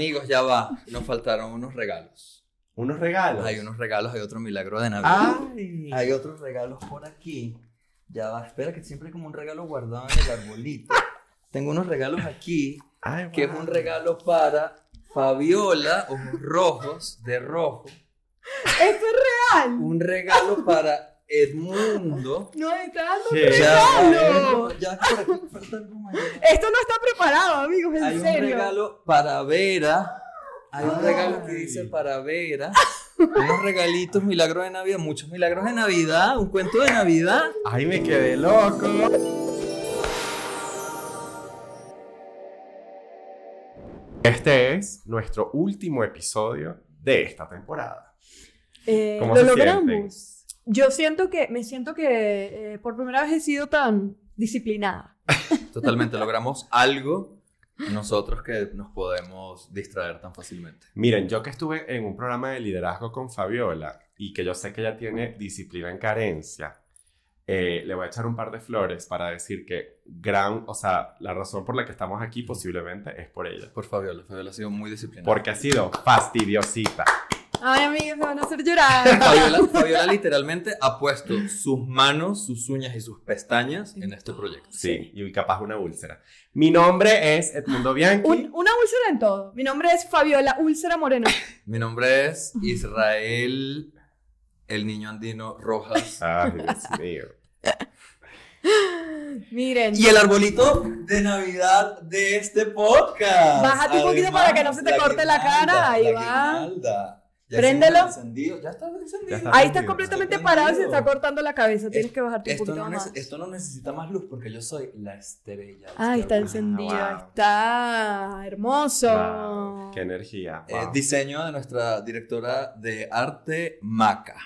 Amigos, ya va. Nos faltaron unos regalos. Unos regalos. Hay unos regalos, hay otro milagro de Navidad. Ay. Hay otros regalos por aquí. Ya va, espera que siempre hay como un regalo guardado en el arbolito. Tengo unos regalos aquí, Ay, que es un regalo para Fabiola, ojos rojos, de rojo. Esto es real. Un regalo para Edmundo. Nos está dando un ¿Qué? regalo. Ya, por aquí falta algo mayor. Esto no está preparado, amigos, en Hay un serio. regalo para Vera. Hay un regalo que dice para Vera. Unos regalitos, milagros de Navidad, muchos milagros de Navidad, un cuento de Navidad. Ay, me quedé loco. Este es nuestro último episodio de esta temporada. Eh, ¿Cómo lo se logramos. Yo siento que, me siento que eh, por primera vez he sido tan disciplinada. Totalmente, logramos algo nosotros que nos podemos distraer tan fácilmente. Miren, yo que estuve en un programa de liderazgo con Fabiola y que yo sé que ella tiene disciplina en carencia, eh, le voy a echar un par de flores para decir que gran, o sea, la razón por la que estamos aquí posiblemente es por ella. Por Fabiola, Fabiola ha sido muy disciplinada. Porque ha sido fastidiosita. Ay, amigos, me van a hacer llorar. Fabiola, Fabiola literalmente ha puesto sus manos, sus uñas y sus pestañas en este proyecto. Sí, y capaz una úlcera. Mi nombre es Edmundo Bianchi. Un- una úlcera en todo. Mi nombre es Fabiola Úlcera Moreno. Mi nombre es Israel, el niño andino Rojas. Ay, Dios mío. Miren, Y el arbolito de Navidad de este podcast. Bájate un poquito para que no se te corte la cara, ahí va. guirnalda. Ya Préndelo. está encendido, Ya está encendido. Ya está ahí estás encendido. completamente Está parado y se prendido. está cortando la cabeza. Tienes que bajarte un poquito no, más. esto no necesita más luz porque yo soy la estrella. de Ah, este está encendido. wow. Está hermoso. Wow, qué energía. Eh, wow. diseño de nuestra directora de arte, Maca.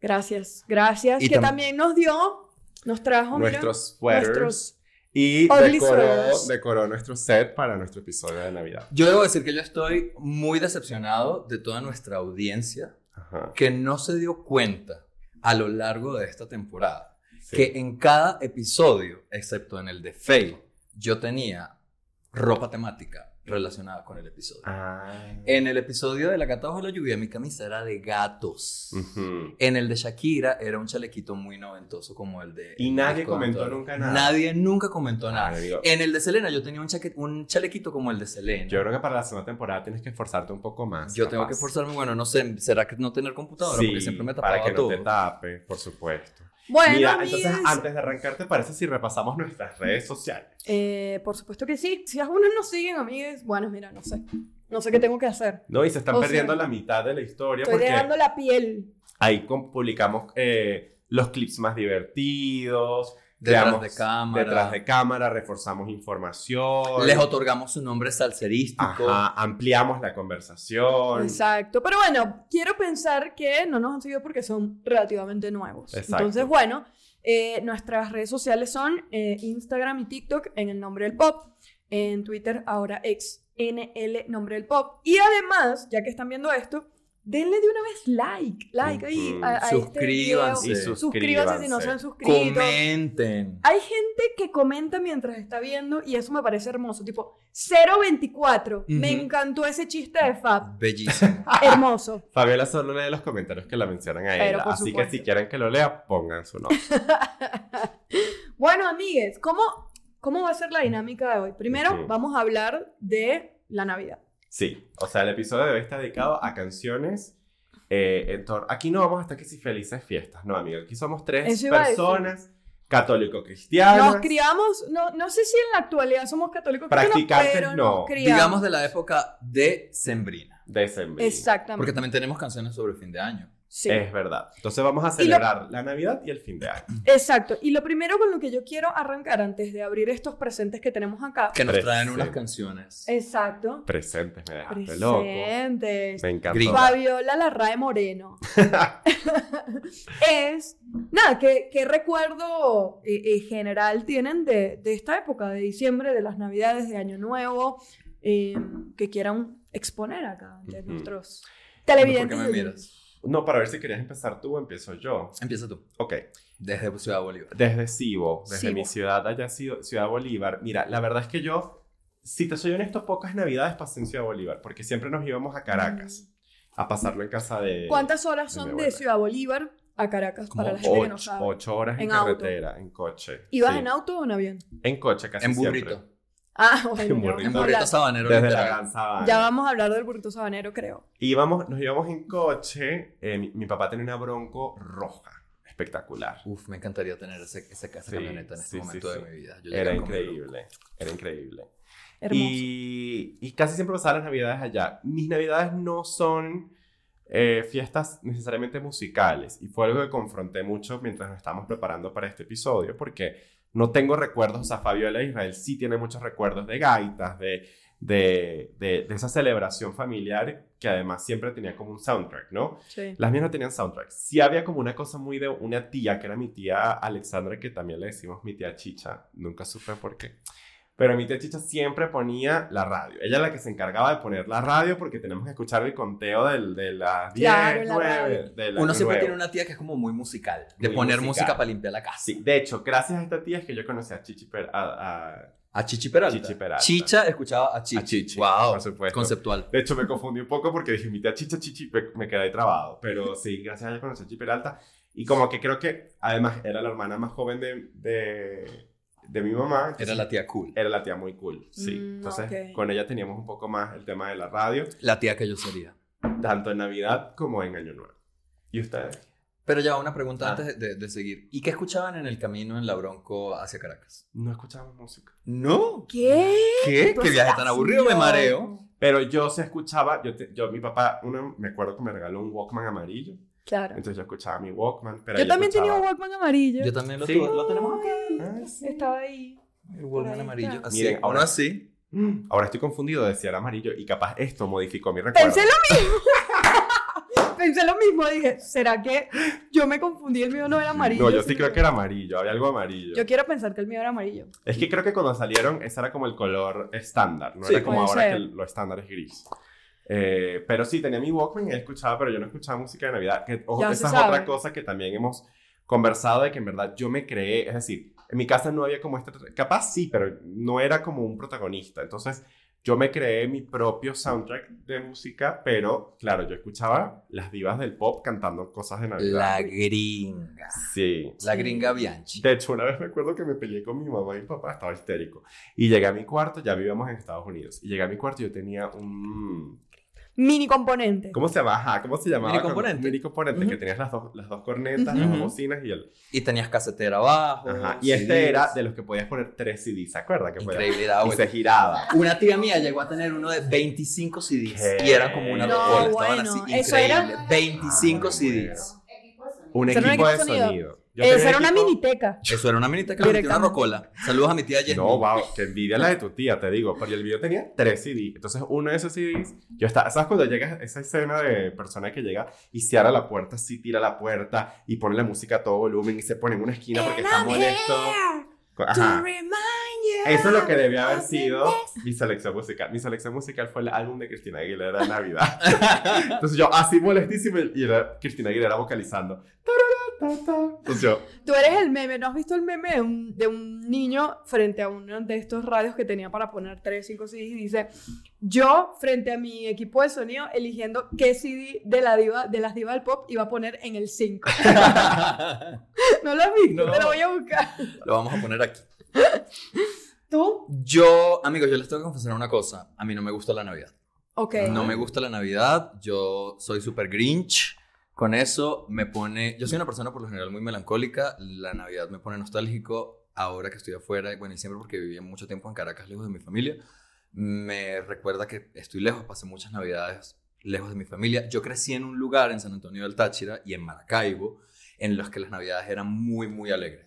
Gracias, gracias. Y que tam- también nos dio, nos trajo mira, nuestros sweaters. nuestros- Y decoró, decoró nuestro set para nuestro episodio de Navidad. Yo debo decir que yo estoy muy decepcionado de toda nuestra audiencia Ajá. que no se dio cuenta a lo largo de esta temporada sí. que en cada episodio, excepto en el de Faye, yo tenía ropa temática relacionada con el episodio. Ah. En el episodio de La gata bajo la lluvia, mi camisa era de gatos. En el de Shakira era un chalequito muy noventoso como el de... Y el nadie comentó Antonio. nunca nada. Nadie nunca comentó nada. Ah, digo, En el de Selena yo tenía un, chaque- un chalequito como el de Selena. yo creo que para la segunda temporada tienes que esforzarte un poco más. Yo tengo que forzarme, bueno, no sé, ¿será que no tener computadora? Sí, Porque siempre me tapaba para que no te tape, por supuesto. Bueno, Mira, entonces antes de arrancar, ¿te parece si repasamos nuestras redes sociales? eh, por supuesto que sí. Si algunos nos siguen, amigues, bueno, mira, no sé. No sé qué tengo que hacer. No, y se están O perdiendo sea, la mitad de la historia Estoy porque dejando la piel. ahí publicamos eh, los clips más divertidos. Detrás creamos de cámara. Detrás de cámara, reforzamos información. Les otorgamos su nombre salserístico. Ajá, ampliamos la conversación. Exacto. Pero bueno, quiero pensar que no nos han seguido porque son relativamente nuevos. Exacto. Entonces, bueno, eh, nuestras redes sociales son eh, Instagram y TikTok en el nombre del pop. En Twitter, ahora ex NL nombre del pop. Y además, ya que están viendo esto, denle de una vez like. Like ahí Ujú. a, a este video. Suscríbanse. Y Suscríbanse si no se han suscrito. Comenten. Hay gente que comenta mientras está viendo y eso me parece hermoso. Tipo, 024. Me encantó ese chiste de Fab. Bellísimo. Hermoso. Fabiola solo lee los comentarios que la mencionan a ella. Así que si quieren que lo lea, pongan su nombre. Bueno, amigues, ¿cómo, ¿cómo va a ser la dinámica de hoy? Primero, vamos a hablar de la Navidad. Sí, o sea, el episodio de hoy está dedicado a canciones. eh, en tor- Aquí no vamos a estar que si felices fiestas, no, amigo. Aquí somos tres Eso iba a decir. personas católico-cristianas. Nos criamos, no, no sé si en la actualidad somos católicos cristianos, Practicantes, pero no. nos criamos. Digamos de la época de Sembrina. Decembrina. Exactamente. Porque también tenemos canciones sobre fin de año. Sí. Es verdad. Entonces vamos a lo- celebrar la Navidad y el fin de año. Exacto. Y lo primero con lo que yo quiero arrancar antes de abrir estos presentes que tenemos acá. Que nos traen unas canciones. Exacto. Presentes, me dejaste loco. Presentes. Me encantó. Fabiola Larrae Moreno. es, nada, ¿qué, qué recuerdo eh, eh, general tienen de, de esta época, de diciembre, de las navidades, de Año Nuevo, eh, que quieran exponer acá ante nuestros ¿Por televidentes? qué me miras? No, para ver si querías empezar tú o empiezo yo. Empieza tú. Ok. Desde Ciudad Bolívar. Desde Cibo, desde Cibo. mi ciudad, allá sido Ciudad Bolívar. Mira, la verdad es que yo si te soy honesto, pocas navidades pasé en Ciudad Bolívar, porque siempre nos íbamos a Caracas a pasarlo en casa de... ¿Cuántas horas de son de. Ciudad Bolívar a Caracas Como para la gente que no Ocho, sabe? ocho horas en, En auto. carretera, en coche. ¿Ibas sí. en auto o en avión? En coche, casi En siempre. burrito. Ah, bueno, burrito. vamos, En a burrito hablar, sabanero. Desde la. Gran Sabana. ya vamos a hablar del burrito sabanero, creo. Íbamos, nos íbamos en coche. eh, mi, mi papá tenía una bronco roja, espectacular. Uf, me encantaría tener ese, ese, esa Sí, camioneta en este sí, momento sí. de mi vida. Yo Era llegué a comerlo. increíble, era increíble. Y, y casi siempre pasaba las navidades allá. Mis navidades no son eh, fiestas necesariamente musicales. Y fue algo que confronté mucho mientras nos estábamos preparando para este episodio, porque no tengo recuerdos, o sea, Fabiola Israel sí tiene muchos recuerdos de gaitas, de, de, de, de esa celebración familiar que además siempre tenía como un soundtrack, ¿no? Sí. Las mías no tenían soundtrack. Sí había como una cosa muy de una tía, que era mi tía Alexandra, que también le decimos mi tía Chicha. Nunca supe por qué. Pero mi tía Chicha siempre ponía la radio. Ella era la que se encargaba de poner la radio porque tenemos que escuchar el conteo del, de las 10, Claro, la 9, radio. del Uno siempre nuevo. tiene una tía que es como muy musical. De Muy poner musical. música para limpiar la casa. Sí, de hecho, gracias a esta tía es que yo conocí a Chichi Per- a, a- A Chichi Peralta. Chichi Peralta. Chicha escuchaba a Chichi. a Chichi, Wow. por supuesto. Conceptual. De hecho, me confundí un poco porque dije, mi tía Chicha Chichi, me, quedé trabado. Pero sí, gracias a ella conocí a Chichi Peralta. Y como que creo que, además, era la hermana más joven de, de, de mi mamá. entonces Era la tía cool. Era la tía muy cool, sí. Mm, Entonces, ok. con ella teníamos un poco más el tema de la radio, La tía que yo sería. tanto en Navidad como en Año Nuevo. ¿Y ustedes? Pero ya una pregunta Ah. antes de, de seguir. ¿Y qué escuchaban en el camino en la Bronco hacia Caracas? No escuchamos música. No. ¿Qué? ¿Qué? ¿Qué viaje estás tan aburrido? Me mareo. Pero yo se escuchaba, yo, te- yo mi papá, uno, me acuerdo que me regaló un Walkman amarillo. Claro. Entonces yo escuchaba mi Walkman. Pero Yo también tenía un escuchaba- Walkman amarillo. Yo también lo Sí. tuve. Lo tenemos acá. Ah, sí. Estaba ahí. El Walkman ahí amarillo. Así. Miren, ahora- así. Mm, Ahora estoy confundido de si era amarillo y capaz esto modificó mi recuerdo. Pensé lo mismo. Pensé lo mismo. Dije, ¿será que yo me confundí? El mío no era amarillo. No, yo sí creo que era amarillo, había algo amarillo. Yo quiero pensar que el mío era amarillo. Es que creo que cuando salieron, ese era como el color estándar, no Sí, era como ahora ser. que lo estándar es gris. Eh, pero sí, tenía mi Walkman y escuchaba, pero yo no escuchaba música de Navidad. Que, ojo, Ya esa es sabe. otra cosa que también hemos conversado de que en verdad yo me creé, es decir, en mi casa no había como este, capaz sí, pero no era como un protagonista. Entonces yo me creé mi propio soundtrack de música, pero claro, yo escuchaba las divas del pop cantando cosas de Navidad. La gringa. Sí, La gringa Bianchi. de hecho, una vez me acuerdo que me peleé con mi mamá y mi papá, estaba histérico. Y llegué a mi cuarto, ya vivíamos en Estados Unidos. Y llegué a mi cuarto y yo tenía un. Mini componente. ¿Cómo se llama? Ajá, ¿cómo se llamaba? Mini componente. Mini componente, Ujú. que tenías las dos, las dos cornetas, Ujú. las dos bocinas y el. Y tenías casetera abajo. Ajá. Y este CDs. era de los que podías poner tres CDs, ¿se acuerdan? Que Increíble, era Y bueno. se giraba. Una tía mía llegó a tener uno de 25 CDs. ¿Qué? Y eran como una No. Estaban bueno, así. eso Increíble. era- 25 Ah, CDs. Un Eso era equipo un de equipo de sonido. sonido. Un era una miniteca. Eso era una le metía una rocola. Saludos a mi tía Jenny. No, wow, que envidia la de tu tía, te digo. Pero el video tenía tres CDs. Entonces, uno de esos CDs, yo estaba, ¿sabes cuando llega esa escena de persona que llega y cierra la puerta, sí tira la puerta y pone la música a todo volumen y se pone en una esquina porque está molesto? Ajá. Eso es lo que debió haber sido mi selección musical. Mi selección musical fue el álbum de Cristina Aguilera de Navidad. Entonces yo así molestísimo y era Cristina Aguilera vocalizando. Entonces yo, Tú eres el meme. ¿No has visto el meme de un, de un niño frente a uno de estos radios que tenía para poner 3, 5 CDs y dice, yo frente a mi equipo de sonido eligiendo qué CD de, la diva, de las divas del pop iba a poner en el 5? ¿No lo has visto? No. Te lo voy a buscar. Lo vamos a poner aquí. ¿Tú? Yo, amigos, yo les tengo que confesar una cosa. A mí no me gusta la Navidad. Ok. No me gusta la Navidad. Yo soy súper grinch. Con eso me pone... Yo soy una persona por lo general muy melancólica. La Navidad me pone nostálgico. Ahora que estoy afuera, bueno, y siempre porque viví mucho tiempo en Caracas, lejos de mi familia, me recuerda que estoy lejos, pasé muchas Navidades lejos de mi familia. Yo crecí en un lugar en San Antonio del Táchira y en Maracaibo en los que las Navidades eran muy, muy alegres.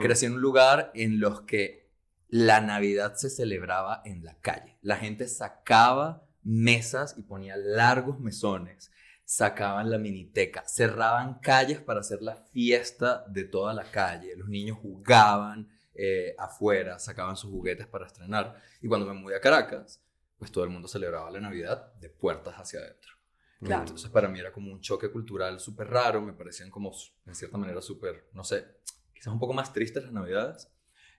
Crecí en un lugar en los que la Navidad se celebraba en la calle. La gente sacaba mesas y ponía largos mesones, sacaban la miniteca, cerraban calles para hacer la fiesta de toda la calle. Los niños jugaban eh, afuera, sacaban sus juguetes para estrenar. Y cuando me mudé a Caracas, pues todo el mundo celebraba la Navidad de puertas hacia adentro. Claro. Entonces para mí era como un choque cultural súper raro, me parecían como, en cierta manera, súper, no sé, quizás un poco más tristes las navidades.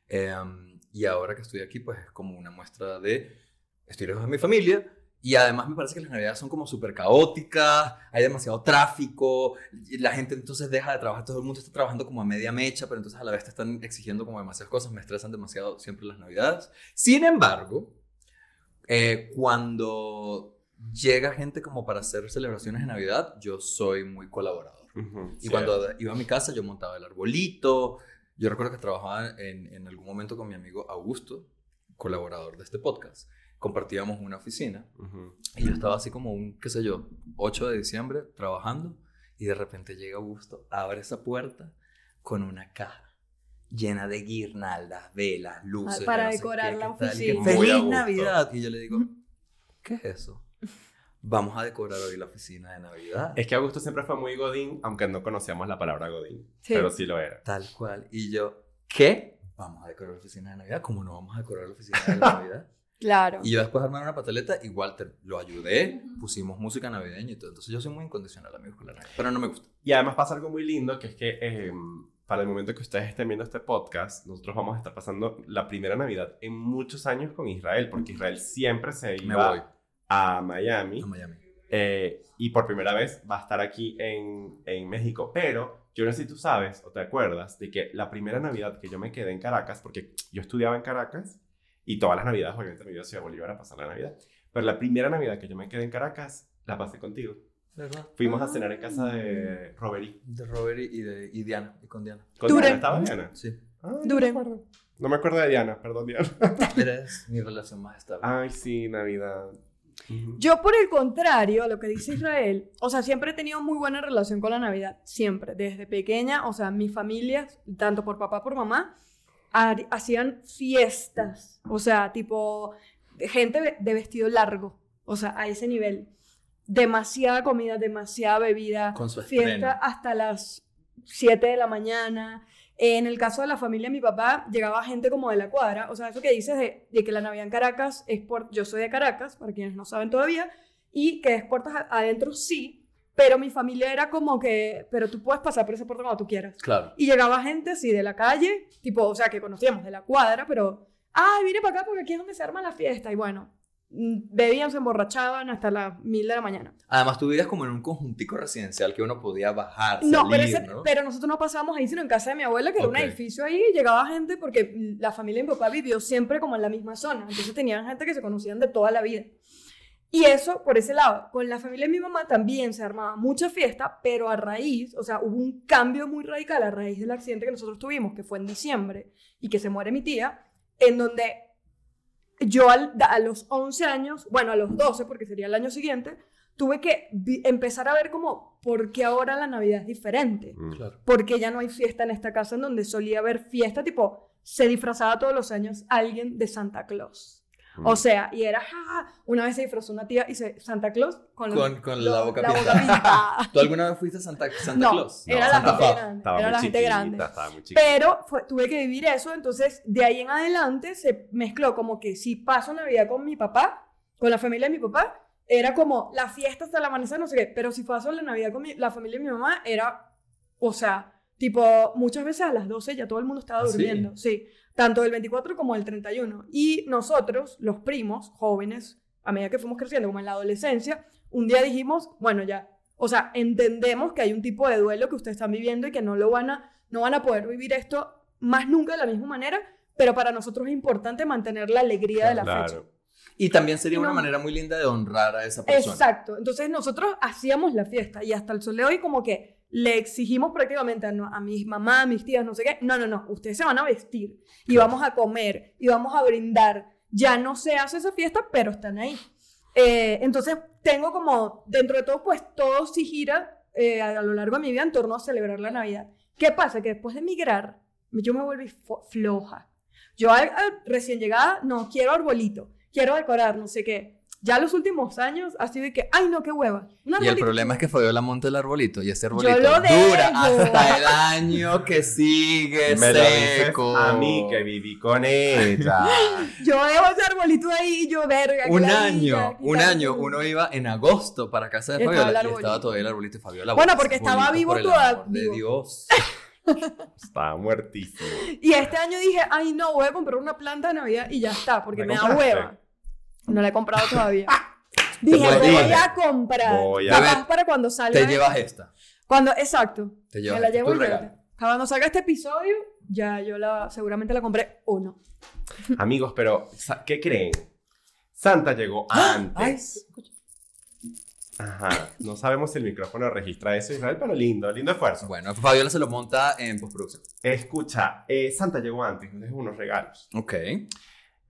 Em, y ahora que estoy aquí, pues es como una muestra de estoy lejos de mi familia. Y además me parece que las navidades son como súper caóticas, hay demasiado tráfico, y la gente entonces deja de trabajar, todo el mundo está trabajando como a media mecha, pero entonces a la vez te están exigiendo como demasiadas cosas, me estresan demasiado siempre las navidades. Sin embargo, eh, cuando llega gente como para hacer celebraciones de Navidad, yo soy muy colaborador. Ujú, Y sí. cuando iba a mi casa, yo montaba el arbolito. Yo recuerdo que trabajaba en, en algún momento con mi amigo Augusto, colaborador de este podcast. Compartíamos una oficina Ujú. y yo estaba así como un, qué sé yo, 8 de diciembre trabajando y de repente llega Augusto, abre esa puerta con una caja llena de guirnaldas, velas, luces. Ah, para no decorar qué, la qué tal, oficina. A ¡Feliz. Navidad! Y yo le digo, ¿qué es eso? Vamos a decorar hoy la oficina de Navidad. Es que Augusto siempre fue muy godín, aunque no conocíamos la palabra godín. Sí. Pero sí lo era. Tal cual. Y yo, ¿qué? Vamos a decorar la oficina de Navidad. ¿Cómo no vamos a decorar la oficina de Navidad? Claro. y yo después armar una pataleta y Walter lo ayudé, pusimos música navideña y todo. Entonces yo soy muy incondicional, amigos, con la Navidad. Pero no me gusta. Y además pasa algo muy lindo, que es que eh, para el momento que ustedes estén viendo este podcast, nosotros vamos a estar pasando la primera Navidad en muchos años con Israel, porque Israel siempre se Me iba voy a Miami. a Miami. eh, y por primera vez va a estar aquí en, en México. Pero yo no sé si tú sabes o te acuerdas de que la primera Navidad que yo me quedé en Caracas, porque yo estudiaba en Caracas y todas las Navidades, obviamente, me iba a Ciudad Bolívar a pasar la Navidad. Pero la primera Navidad que yo me quedé en Caracas, la pasé contigo. ¿Verdad? Fuimos a cenar en casa de Robery. De Robert y, de, y Diana, y con Diana. ¿Con Dure. Diana? ¿Estaba Diana? Sí. Ah, no Dure. me acuerdo. No me acuerdo de Diana, perdón, Diana. Eres mi relación más estable. Ay, sí, Navidad. Yo, por el contrario, a lo que dice Israel, o sea, siempre he tenido muy buena relación con la Navidad, siempre, desde pequeña, o sea, mi familia, tanto por papá por mamá, hacían fiestas, o sea, tipo, gente de vestido largo, o sea, a ese nivel. Demasiada comida, demasiada bebida, Con su fiesta hasta las 7 de la mañana. En el caso de la familia de mi papá, llegaba gente como de la cuadra. O sea, eso que dices de, de que la Navidad en Caracas es por... Yo soy de Caracas, para quienes no saben todavía, y que es puertas adentro sí, pero mi familia era como que, pero tú puedes pasar por esa puerta cuando tú quieras. Claro. Y llegaba gente así de la calle, tipo, o sea, que conocíamos de la cuadra, pero, ay, vine para acá porque aquí es donde se arma la fiesta. Y bueno, mm, bebían, se emborrachaban hasta las mil de la mañana. Además, tú vivías como en un conjuntico residencial que uno podía bajar, No, salir, pero, ese- ¿no? pero nosotros no pasábamos ahí, sino en casa de mi abuela, que era Ok. un edificio ahí, y llegaba gente porque la familia de mi papá vivió siempre como en la misma zona. Entonces tenían gente que se conocían de toda la vida. Y eso, por ese lado, con la familia de mi mamá también se armaba mucha fiesta, pero a raíz, o sea, hubo un cambio muy radical a raíz del accidente que nosotros tuvimos, que fue en diciembre, y que se muere mi tía, en donde yo al- a los 11 años, bueno, a los 12, porque sería el año siguiente, tuve que empezar a ver como, ¿por qué ahora la Navidad es diferente? Mm. Claro. Porque ya no hay fiesta en esta casa en donde solía haber fiesta, tipo, se disfrazaba todos los años alguien de Santa Claus. Mm. O sea, y era, "Ja, ja". una vez se disfrazó una tía y se, Santa Claus con, los- Con- con lo- la boca pintada. ¿Tú alguna vez fuiste a Santa, Santa no, Claus? era No, la Santa gente Claus. grande. Estaba Era la gente grande. Estaba muy chiquita. Pero fue- tuve que vivir eso, entonces de ahí en adelante se mezcló como que si paso Navidad con mi papá, con la familia de mi papá, era como la fiesta hasta el amanecer, no sé qué, pero si paso la Navidad con mi- la familia de mi mamá, era, o sea, tipo, muchas veces a las 12 ya todo el mundo estaba ¿Ah, sí? durmiendo, sí, tanto el 24 como el 31. Y nosotros, los primos, jóvenes, a medida que fuimos creciendo, como en la adolescencia, un día dijimos, bueno, ya, o sea, entendemos que hay un tipo de duelo que ustedes están viviendo y que no lo van a, no van a poder vivir esto más nunca de la misma manera, pero para nosotros es importante mantener la alegría de la fecha. Y también sería No. una manera muy linda de honrar a esa persona. Exacto. Entonces nosotros hacíamos la fiesta y hasta el sol de hoy como que le exigimos prácticamente a, a mi mamá, a mis tías, no sé qué, no, no, no, ustedes se van a vestir y vamos a comer y vamos a brindar. Ya no se hace esa fiesta, pero están ahí. Eh, entonces tengo como, dentro de todo, pues todo sí gira eh, a, a lo largo de mi vida en torno a celebrar la Navidad. ¿Qué pasa? Que después de emigrar, yo me volví floja. Yo a- a- recién llegada, no, quiero arbolito, quiero decorar, no sé qué. Ya los últimos años ha sido de que, ay, no, qué hueva. Y el problema es que Fabiola monta el arbolito y ese arbolito lo dura dejo. hasta el año que sigue Me seco. a mí que viví con ella. Yo dejo ese arbolito ahí y yo, verga. Un año, un año, uno iba en agosto para casa de Fabiola y estaba todavía el arbolito de Fabiola. Bueno, porque estaba vivo por el toda- amor de. Dios. Estaba muertísimo. Y este año dije, ay, no, voy a comprar una planta de Navidad y ya está, porque ¿La me da hueva. No la he comprado todavía. Dije, voy llevar. a comprar. Voy a- Capaz ver, para cuando salga. Te llevas esta. Cuando, exacto. Te Me llevas la esta. llevo Tu y regalo. ya. Cuando salga este episodio, ya yo la seguramente la compré o no. Amigos, pero ¿qué creen? Santa llegó Ay, antes. Ajá. No sabemos si el micrófono registra eso, Israel, pero lindo, lindo esfuerzo. Bueno, Fabiola se lo monta en postproducción. Escucha, eh, Santa llegó antes, nos dejó unos regalos. Ok.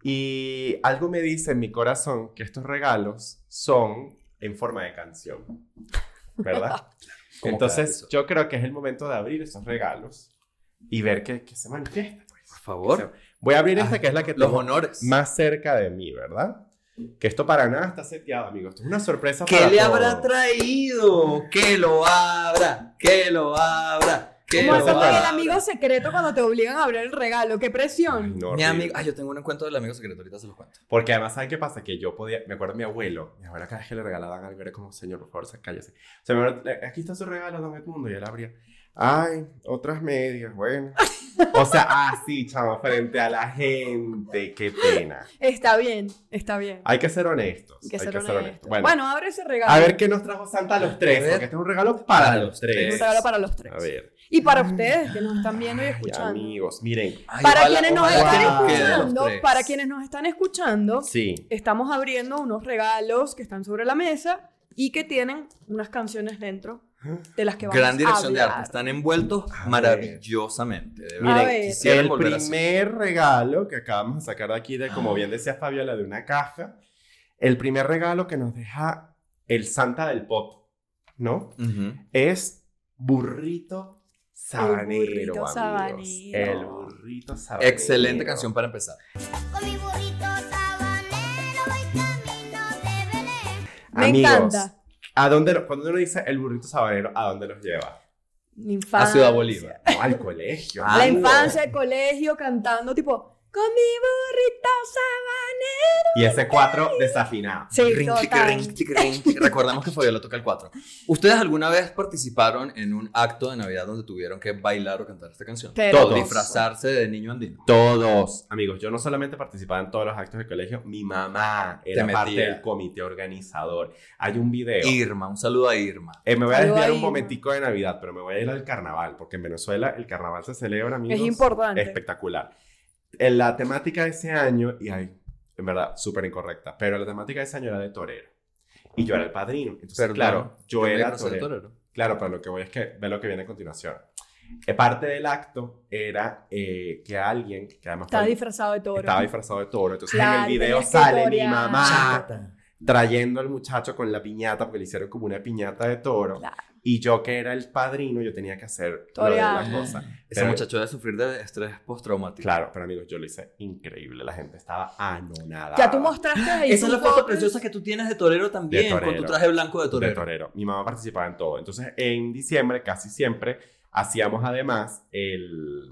Y algo me dice en mi corazón que estos regalos son en forma de canción. ¿Verdad? Entonces, yo creo que es el momento de abrir estos regalos y ver qué, qué se manifiesta. pues. Por favor. Voy a abrir esta Ah, que es la que Los tengo honores. más cerca de mí, ¿verdad? Que esto para nada está seteado, amigos. Esto es una sorpresa ¿Qué para le todos. habrá traído? Que lo abra. Que lo abra. Que Como con el amigo secreto cuando te obligan a abrir el regalo. ¡Qué Ay, presión! no, Mi amigo. Ay, yo tengo un encuentro del amigo secreto. Ahorita se los cuento. Porque además, ¿saben qué pasa? Que yo podía, me acuerdo de mi abuelo, mi abuelo cada vez que le regalaban algo era como, señor, por favor, cállese. O sea, mi abuelo, "Eh, aquí está su regalo, don Edmundo, y él abría, ay, otras medias, bueno. O sea, así, chama, frente a la gente, qué pena. Está bien, está bien. Hay que ser honestos. Hay que hay ser que ser honesto. honestos. Bueno, Bueno, abre ese regalo. a ver qué nos trajo Santa a los tres, porque este es un regalo para, Para los tres. Un regalo para los tres. A ver, Y para ustedes que nos están viendo y ay, escuchando. amigos, miren, Ay, Para ojalá- quienes nos ojalá están escuchando, para quienes nos están escuchando, sí, estamos abriendo unos regalos que están sobre la mesa y que tienen unas canciones dentro de las que vamos Gran a dirección de hablar. arte. Están envueltos A maravillosamente. de verdad. A Miren. Quisiera el volver así. primer regalo que acabamos de sacar de aquí, de como bien decía Fabiola, de una caja, el primer regalo que nos deja el Santa del Pop, ¿no? Ujú. Es burrito sabanero, burrito amigos. sabanero. El burrito sabanero. Excelente canción para empezar. Con mi burrito sabanero voy camino de Belén. Me Amigos, encanta. ¿A dónde, lo- cuando uno dice el burrito sabanero, ¿a dónde los lleva? La infancia. A Ciudad Bolívar. No, al colegio. La infancia, el colegio, cantando tipo, con mi burrito sabanero. Y ese cuatro desafinado. Sí, Ring, tic, total. ring, tic, ring. Recordamos que Fabiola toca el 4. ¿Ustedes alguna vez participaron en un acto de Navidad donde tuvieron que bailar o cantar esta canción? Pero- Todos. disfrazarse de niño andino. Todos, amigos, yo no solamente participaba en todos los actos del colegio, mi mamá era Te parte metía. del comité organizador. Hay un video. Irma, un saludo a Irma. Eh, me voy a desviar a un momentico de Navidad, pero me voy a ir al carnaval, porque en Venezuela el carnaval se celebra, amigos. Es importante. Espectacular. En la temática de ese año, y ay, en verdad, súper incorrecta, pero la temática de ese año era de torero. Y yo era el padrino. Entonces, Perdón, claro, yo Tenía era torero. torero. Claro, pero lo que voy es que ve lo que viene a continuación. Eh, parte del acto era eh, que alguien, que además Estaba fue- disfrazado de toro. estaba disfrazado de toro. Entonces en el video sale mi torear. mamá trayendo al muchacho con la piñata, porque le hicieron como una piñata de toro. Claro. Y yo que era el padrino, yo tenía que hacer Torear. la cosa. Ese Pero- muchacho debe sufrir de estrés postraumático. Claro, pero amigos, yo lo hice increíble. La gente estaba anonada. Ya tú mostraste ahí. Esa es la foto fotos. preciosa que tú tienes de torero también, De torero. con tu traje blanco de de torero. torero. Mi mamá participaba en todo. Entonces, en diciembre, casi siempre, hacíamos además el,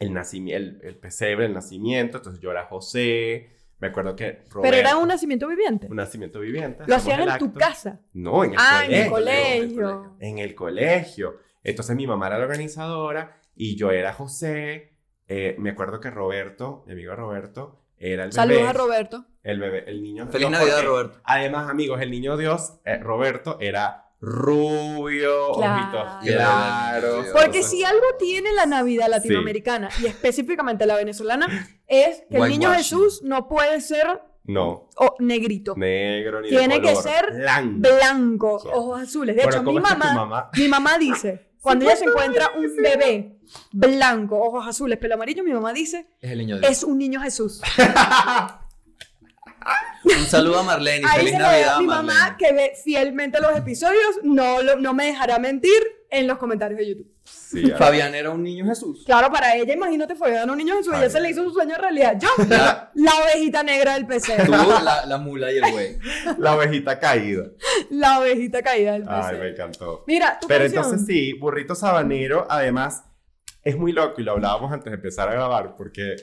el, nacimi- el, el pesebre, el nacimiento. Entonces, yo era José. Me acuerdo que Roberto, Pero era un nacimiento viviente. un nacimiento viviente. Lo hacían en tu casa. No, en el Ah, en el colegio. colegio. En el colegio. Entonces mi mamá era la organizadora y yo era José. Eh, me acuerdo que Roberto, mi amigo Roberto, era el bebé. Saludos a Roberto. El bebé, el niño. Feliz Dios, Navidad, porque, Roberto. Además, amigos, el niño Dios, eh, Roberto, era rubio, Claro. ojitos claros. Porque si algo tiene la Navidad latinoamericana y específicamente la venezolana es que el niño. Jesús no puede ser No, oh, negrito, negro ni de Tiene que ser blanco. blanco, Sí. ojos azules. De Bueno, hecho, ¿cómo mi mamá, mamá- mi mamá dice, cuando ella se encuentra un bebé blanco, ojos azules, pelo amarillo, mi mamá dice, Es el niño Dios. es un niño Jesús. Un saludo a Marlene. Ahí Feliz se Navidad, a mi Marlene. mamá que ve fielmente los episodios, no, lo- no me dejará mentir en los comentarios de YouTube. Sí, Fabián era un niño Jesús. Claro, para ella, imagínate, fue a un niño Jesús, ella se le hizo su sueño realidad. Yo, La- la ovejita negra del PC. Tú, la, la mula y el güey. la ovejita caída. La ovejita caída del Ay, me PC. encantó. Mira, tu Pero canción. entonces sí, burrito sabanero, además, es muy loco y lo hablábamos antes de empezar a grabar porque,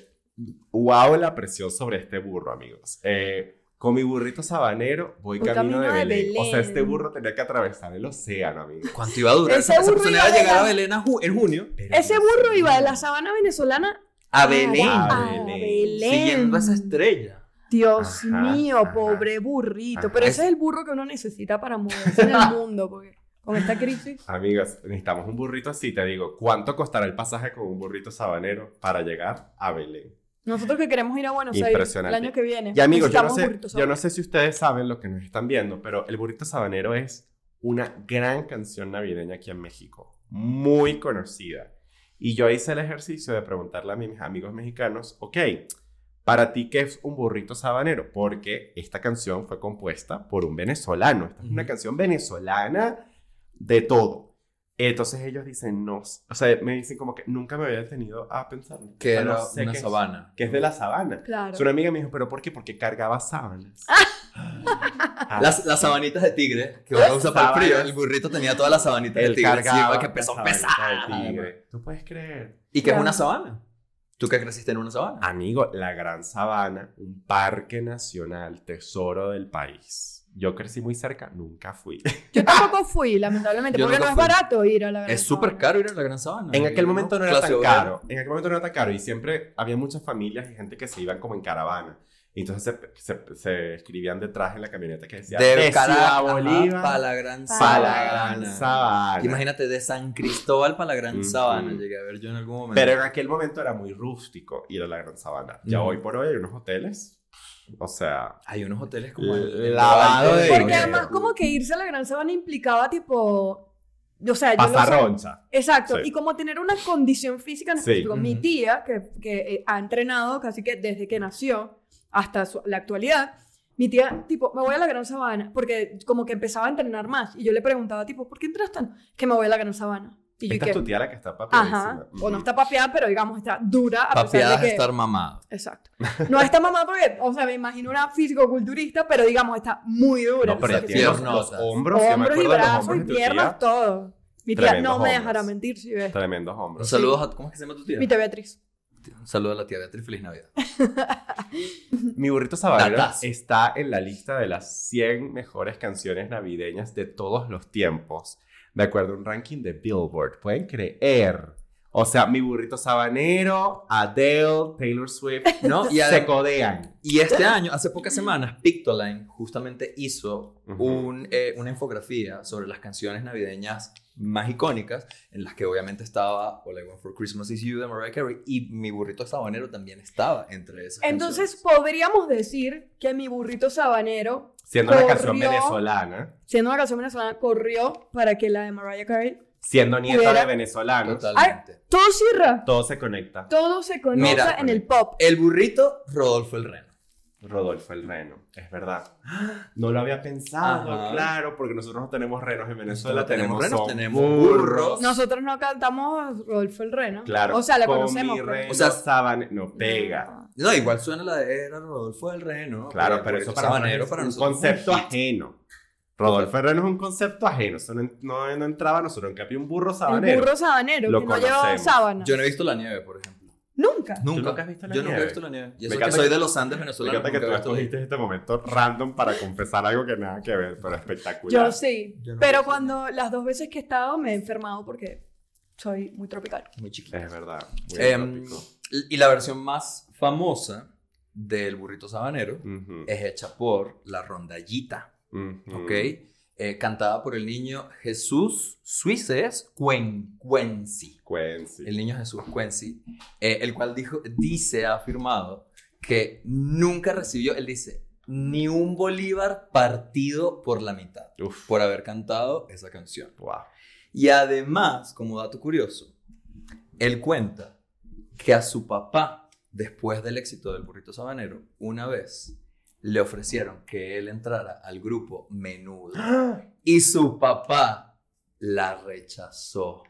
wow, la presión sobre este burro, amigos. Eh, con mi burrito sabanero voy camino, de, camino de Belén. O sea, este burro tenía que atravesar el océano, amigos. ¿Cuánto iba a durar? Ese Esa, burro persona iba a llegar la- a Belén a ju- en junio. Ese burro iba de la sabana venezolana A Belén. A a Belén. Belén. Siguiendo a esa estrella. Dios Ajá, mío, ajá. pobre burrito. Ajá. Pero Es- ese es el burro que uno necesita para moverse en el mundo, porque con esta crisis. Amigos, necesitamos un burrito así, te digo. ¿Cuánto costará el pasaje con un burrito sabanero para llegar a Belén? Nosotros que queremos ir a Buenos Aires el año que viene. Y amigos, yo no, sé, yo no sé si ustedes saben lo que nos están viendo, pero el burrito sabanero es una gran canción navideña aquí en México, muy conocida. Y yo hice el ejercicio de preguntarle a mis amigos mexicanos, ok, para ti, ¿qué es un burrito sabanero? Porque esta canción fue compuesta por un venezolano. Esta es una canción venezolana de todo. Entonces ellos dicen, no, o sea, me dicen como que nunca me había detenido a pensar. Que O sea, no era sé una qué es- sabana. que es de la sabana. Claro. Una amiga me dijo, ¿pero por qué? Porque cargaba sábanas. Ah, Las, las sabanitas de tigre que uno usa para el frío. El burrito tenía todas las sabanitas de él tigre encima que la pesó pesada. de tigre. ¿Tú puedes creer? ¿Y qué es una sabana? ¿Tú que creciste en una sabana? Amigo, la Gran Sabana, un parque nacional, tesoro del país. Yo crecí muy cerca, nunca fui. Yo tampoco fui, lamentablemente, Yo porque no nunca es fui. barato ir a la Gran Es súper Sabana. caro ir a la Gran Sabana. En aquel momento no era Clase tan obrera. caro. En aquel momento no era tan caro y siempre había muchas familias y gente que se iban como en caravana. Y entonces se, se- se escribían detrás en la camioneta que decía De Ciudad Caracas Bolívar para la Gran pa' la Sabana. Gran Sabana. Imagínate, de San Cristóbal para la Gran Ujú. Sabana. Llegué a ver yo en algún momento. Pero en aquel momento era muy rústico ir a la Gran Sabana. Ya Ujú. hoy por hoy hay unos hoteles. O sea, Hay unos hoteles como el, el Lavado de Porque dinero. además, como que irse a la Gran Sabana implicaba tipo. O sea, yo lo sé. pasarroncha. Exacto, Sí. y como tener una condición física en Sí. específico. Mi tía, que, que eh, ha entrenado casi que desde que nació hasta su- la actualidad, mi tía, tipo, me voy a la Gran Sabana, porque como que empezaba a entrenar más. Y yo le preguntaba, tipo, ¿por qué entrenas tan? Que me voy a la Gran Sabana. Y yo, Esta ¿y es qué? tu tía la que está papiadísima. Ajá, o no está papeada, pero digamos, está dura a Papeada pesar es de que... estar mamado. Exacto. No está mamá porque, o sea, me imagino una físico-culturista, pero digamos, está muy dura. No, pero ya tiene los, los hombros. yo me hombros y brazos hombros y piernas, tía. todo. Mi tía Tremendos no me hombros. dejará mentir si ves. Tremendos Un hombros. saludo a... ¿Cómo es que se llama tu tía? Mi tía Beatriz. Un saludo a la tía Beatriz. Feliz Navidad. Mi burrito sabanero está en la lista de las 100 mejores canciones navideñas de todos los tiempos. De acuerdo a un ranking de Billboard. ¿Pueden creer? O sea, mi burrito sabanero, Adele, Taylor Swift, ¿No? Y, se codean. y este año, hace pocas semanas, Pictoline justamente hizo un, eh, una infografía sobre las canciones navideñas más icónicas, en las que obviamente estaba All I Want for Christmas Is You de Mariah Carey, y mi burrito sabanero también estaba entre esas Entonces canciones. podríamos decir que mi burrito sabanero, Siendo una canción Corrió. venezolana, siendo una canción venezolana, corrió para que la de Mariah Carey. Siendo nieta Pudiera- de venezolanos, Totalmente. Todo cierra. todo se conecta. Todo se conecta Mira, en el pop. El burrito, Rodolfo el Reno. Rodolfo el reno, es verdad. No lo había pensado, Ajá. claro, porque nosotros no tenemos renos en Venezuela, Nosotros tenemos tenemos, renos, son tenemos burros. burros. Nosotros no cantamos Rodolfo el Reno. Claro, O sea, la con conocemos. mi pero- reno O sea, sabane- no pega. No, igual suena la de era Rodolfo el Reno. Claro, pero eso para, sabanero para es un nosotros. concepto ajeno. Rodolfo el reno es un concepto ajeno. Eso no, no, no entraba a nosotros. En cambio, un burro sabanero. burro sabanero, Lo que no lleva conocemos. sábana. Yo no he visto la nieve, por ejemplo. Nunca. Nunca. nunca has visto la Yo nunca he nieve? visto la nieve. Y Me que encanta soy que- de los Andes Me venezolanos. encanta que tú escogiste este momento random para confesar algo que nada que ver, pero espectacular. Yo sí. Yo no pero cuando las dos veces que he estado me he enfermado porque soy muy tropical. nieve. Muy chiquita. Es verdad. muy exótico. y la versión más famosa del burrito sabanero Ujú, es hecha por la rondallita, Eh, cantada por el niño Jesús Suices Cuencuenci. Quincy. El niño Jesús Cuenci, eh, el cual dijo, dice, ha afirmado que nunca recibió, él dice, ni un bolívar partido por la mitad Uf, por haber cantado esa canción. wow. Y además, como dato curioso, él cuenta que a su papá, después del éxito del burrito sabanero, una vez le ofrecieron que él entrara al grupo Menudo. Y su papá la rechazó.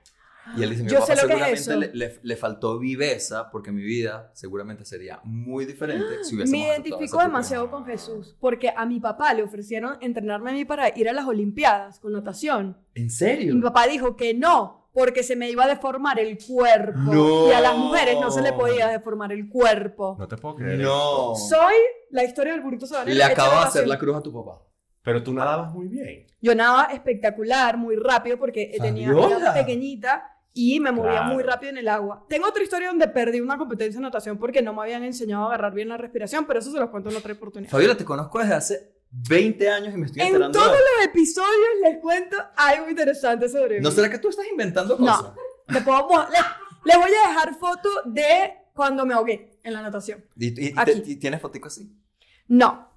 Y él dice, mi Yo papá sé lo que es seguramente eso. le, le- le faltó viveza porque mi vida seguramente sería muy diferente si hubiésemos Me identifico demasiado con Jesús porque a mi papá le ofrecieron entrenarme a mí para ir a las Olimpiadas con natación. ¿En Y serio? mi papá dijo que no, porque se me iba a deformar el cuerpo. No. Y a las mujeres no se le podía deformar el cuerpo. No te puedo creer. No. Soy la historia del burrito sabanero. Le acabo de hacer la cruz a tu papá. Pero tú nadabas muy bien. Yo nadaba espectacular, muy rápido, porque tenía era pequeñita y me movía Claro. muy rápido en el agua. Tengo otra historia donde perdí una competencia de natación porque no me habían enseñado a agarrar bien la respiración, pero eso se los cuento en otra oportunidad. Fabiola, te conozco desde hace 20 años y me estoy En enterando. todos de- los episodios les cuento algo interesante sobre mí. ¿No será que tú estás inventando No. cosas? Puedo le- les voy a dejar foto de cuando me ahogué en la natación. ¿Y, y- Aquí. te- tienes fotico así? No.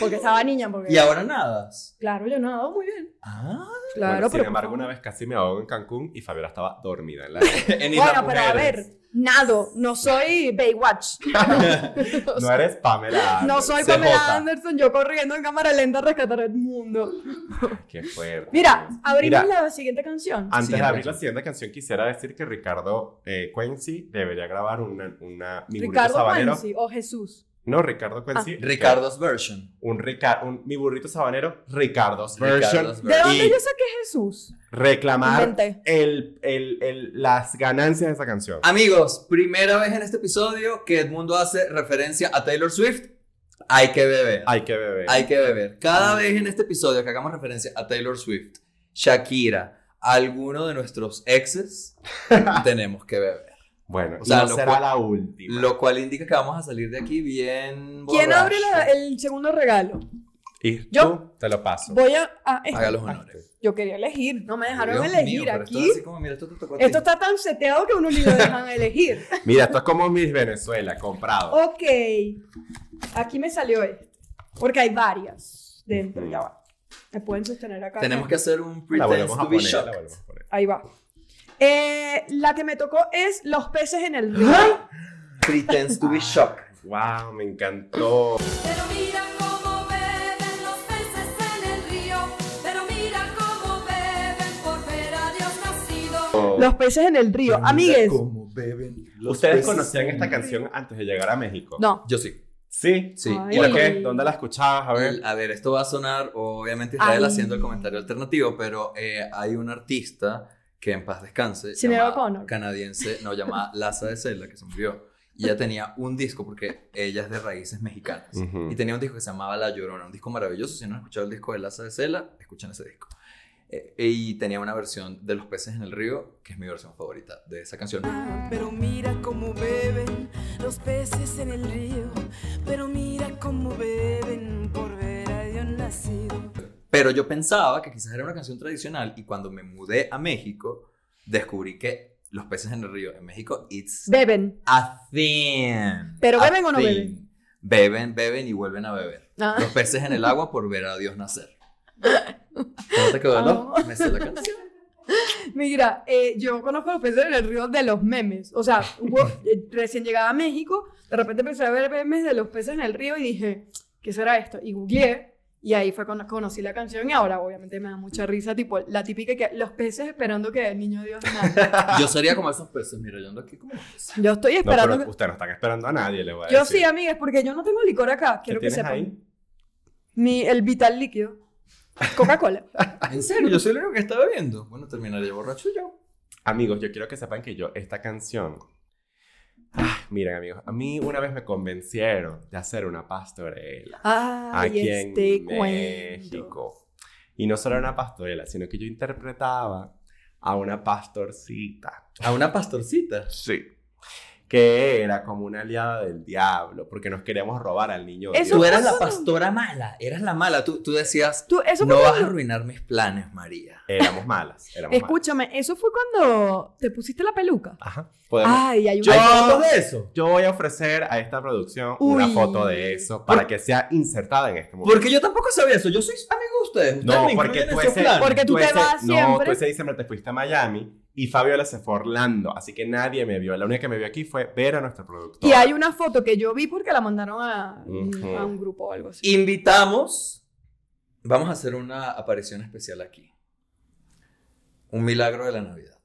Porque estaba niña. Porque... ¿Y ahora nadas? Claro, yo nadado muy bien. Ah. Claro, Bueno, sin pero. embargo, por una vez casi me ahogo en Cancún y Fabiola estaba dormida en la En Bueno, pero a ver, nado. No soy Baywatch. No eres Pamela. No Anderson. soy CJ. Pamela Anderson, yo corriendo en cámara lenta a rescatar el mundo. Qué fuerte. Mira, abrimos Mira, la siguiente canción. Antes Siguiente de abrir canción. la siguiente canción, quisiera decir que Ricardo eh, Quincy debería grabar una, una Ricardo sabanero. Quincy o Jesús. No, Ricardo Quincy. Ah. Ricardo's version. Un, Rica- un mi burrito sabanero, Ricardo's version. Ricardo's ¿De dónde Y yo saqué Jesús? reclamar el, el, el, las ganancias de esa canción. Amigos, primera vez en este episodio que Edmundo hace referencia a Taylor Swift. Hay que beber. Hay que beber. Hay que beber. Cada vez en este episodio que hagamos referencia a Taylor Swift, Shakira, alguno de nuestros exes, tenemos que beber. Bueno, O sea, no lo será cual- la última. Lo cual indica que vamos a salir de aquí bien. ¿Quién abre la- el segundo regalo? Y Yo- tú te lo paso. Voy a. ah, este. Haga los honores. Yo quería elegir, no me dejaron Dios elegir mío, pero esto aquí. es como, mira, esto a. Esto está tan seteado que a uno ni lo dejan elegir. Mira, esto es como Miss Venezuela, comprado. Ok. Aquí me salió este. Porque hay varias dentro. Ya va. Me pueden sostener acá. Tenemos que hacer un La pretend volvemos a to be poner, la shocked. volvemos a poner. Ahí va. Eh, la que me tocó es los peces en el río. Pretends to be shocked. Wow, me encantó. Pero mira cómo beben los peces en el río. Pero mira cómo beben por ver a Dios nacido. Los peces en el río. Amigues. Cómo beben los ¿Ustedes peces conocían esta el canción río. antes de llegar a México? No. Yo sí. Sí. Sí. Ay. Y ¿Por la- qué? ¿Dónde la escuchabas? A ver. A ver, esto va a sonar, obviamente, Israel Ay. haciendo el comentario alternativo, pero eh, hay un artista que en paz descanse, llamada- canadiense, no, llamada Laza de Cela, que se murió. Y ella tenía un disco, porque ella es de raíces mexicanas. Y tenía un disco que se llamaba La Llorona, un disco maravilloso. Si no han escuchado el disco de Laza de Cela, escuchen ese disco. Eh, y tenía una versión de Los peces en el río, que es mi versión favorita de esa canción. Pero mira cómo beben los peces en el río. Pero mira cómo beben por ver a Dios nacido. Pero yo pensaba que quizás era una canción tradicional y cuando me mudé a México, descubrí que Los peces en el río en México, it's Beben. a thing. ¿Pero A beben o no beben? Beben, beben y vuelven a beber. Ah. Los peces en el agua por ver a Dios nacer. ¿Cómo te quedó? No, Ah. me sé la canción. Mira, eh, yo conozco los peces en el río de los memes. O sea, hubo- eh, recién llegaba a México, de repente empecé a ver memes de los peces en el río y dije, ¿qué será esto? Y googleé. Y ahí fue cuando conocí la canción y ahora obviamente me da mucha risa, tipo la típica que los peces esperando que el niño Dios nazca. Yo sería como esos peces, mira, yo ando aquí como peces. Yo estoy No, esperando pero que... ustedes no están esperando a nadie, le voy a Yo decir. sí, amigas, porque yo no tengo licor acá, ¿Qué quiero que sepan. ahí? Mi, el vital líquido. Coca-Cola. ¿En serio? Yo soy el único que está bebiendo. Bueno, terminaría borracho yo. Amigos, yo quiero que sepan que yo, esta canción. Ah, miren, amigos, a mí una vez me convencieron de hacer una pastorela Ay, aquí en este cuento. México. Y no solo era una pastorela, sino que yo interpretaba a una pastorcita. A una pastorcita. Sí. Que era como una aliada del diablo, porque nos queríamos robar al niño. Eso Dios. Tú eras la pastora mala, eras la mala. Tú, tú decías, Tú, eso no vas a arruinar mis planes, María. Éramos malas, éramos Escúchame, eso fue cuando te pusiste la peluca. Ajá. Podemos- Ay, hay Yo- una... ¿Hay fotos de eso? Yo voy a ofrecer a esta producción una Uy. foto de eso para que sea insertada en este momento. Porque yo tampoco sabía eso. Yo soy amigo de ustedes. Ustedes No, me porque tú ese. Porque tú te ese- vas No, siempre. tú ese diciembre te fuiste a Miami y Fabiola se fue a Orlando, así que nadie me vio. La única que me vio aquí fue ver a nuestro productor. Y hay una foto que yo vi porque la mandaron a, Ujú. a un grupo o algo así. Invitamos. Vamos a hacer una aparición especial aquí. Un milagro de la Navidad.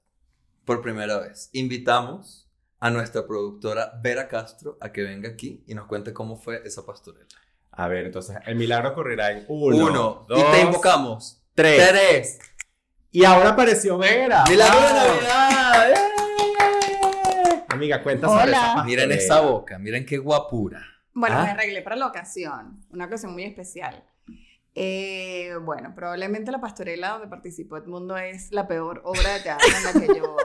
Por primera vez. Invitamos a nuestra productora Vera Castro a que venga aquí y nos cuente cómo fue esa pastorela. A ver, entonces el milagro ocurrirá en uno, Uno. dos, y te invocamos. tres. Tres. Y ahora apareció Vera. Milagro de. Navidad. ¡Eh! Amiga, cuenta sobre Hola. esa pastorela. Miren esa boca. Miren qué guapura. Bueno, Ah. me arreglé para la ocasión, una ocasión muy especial. Eh, bueno, probablemente la pastorela donde participó Edmundo es la peor obra de teatro en la que yo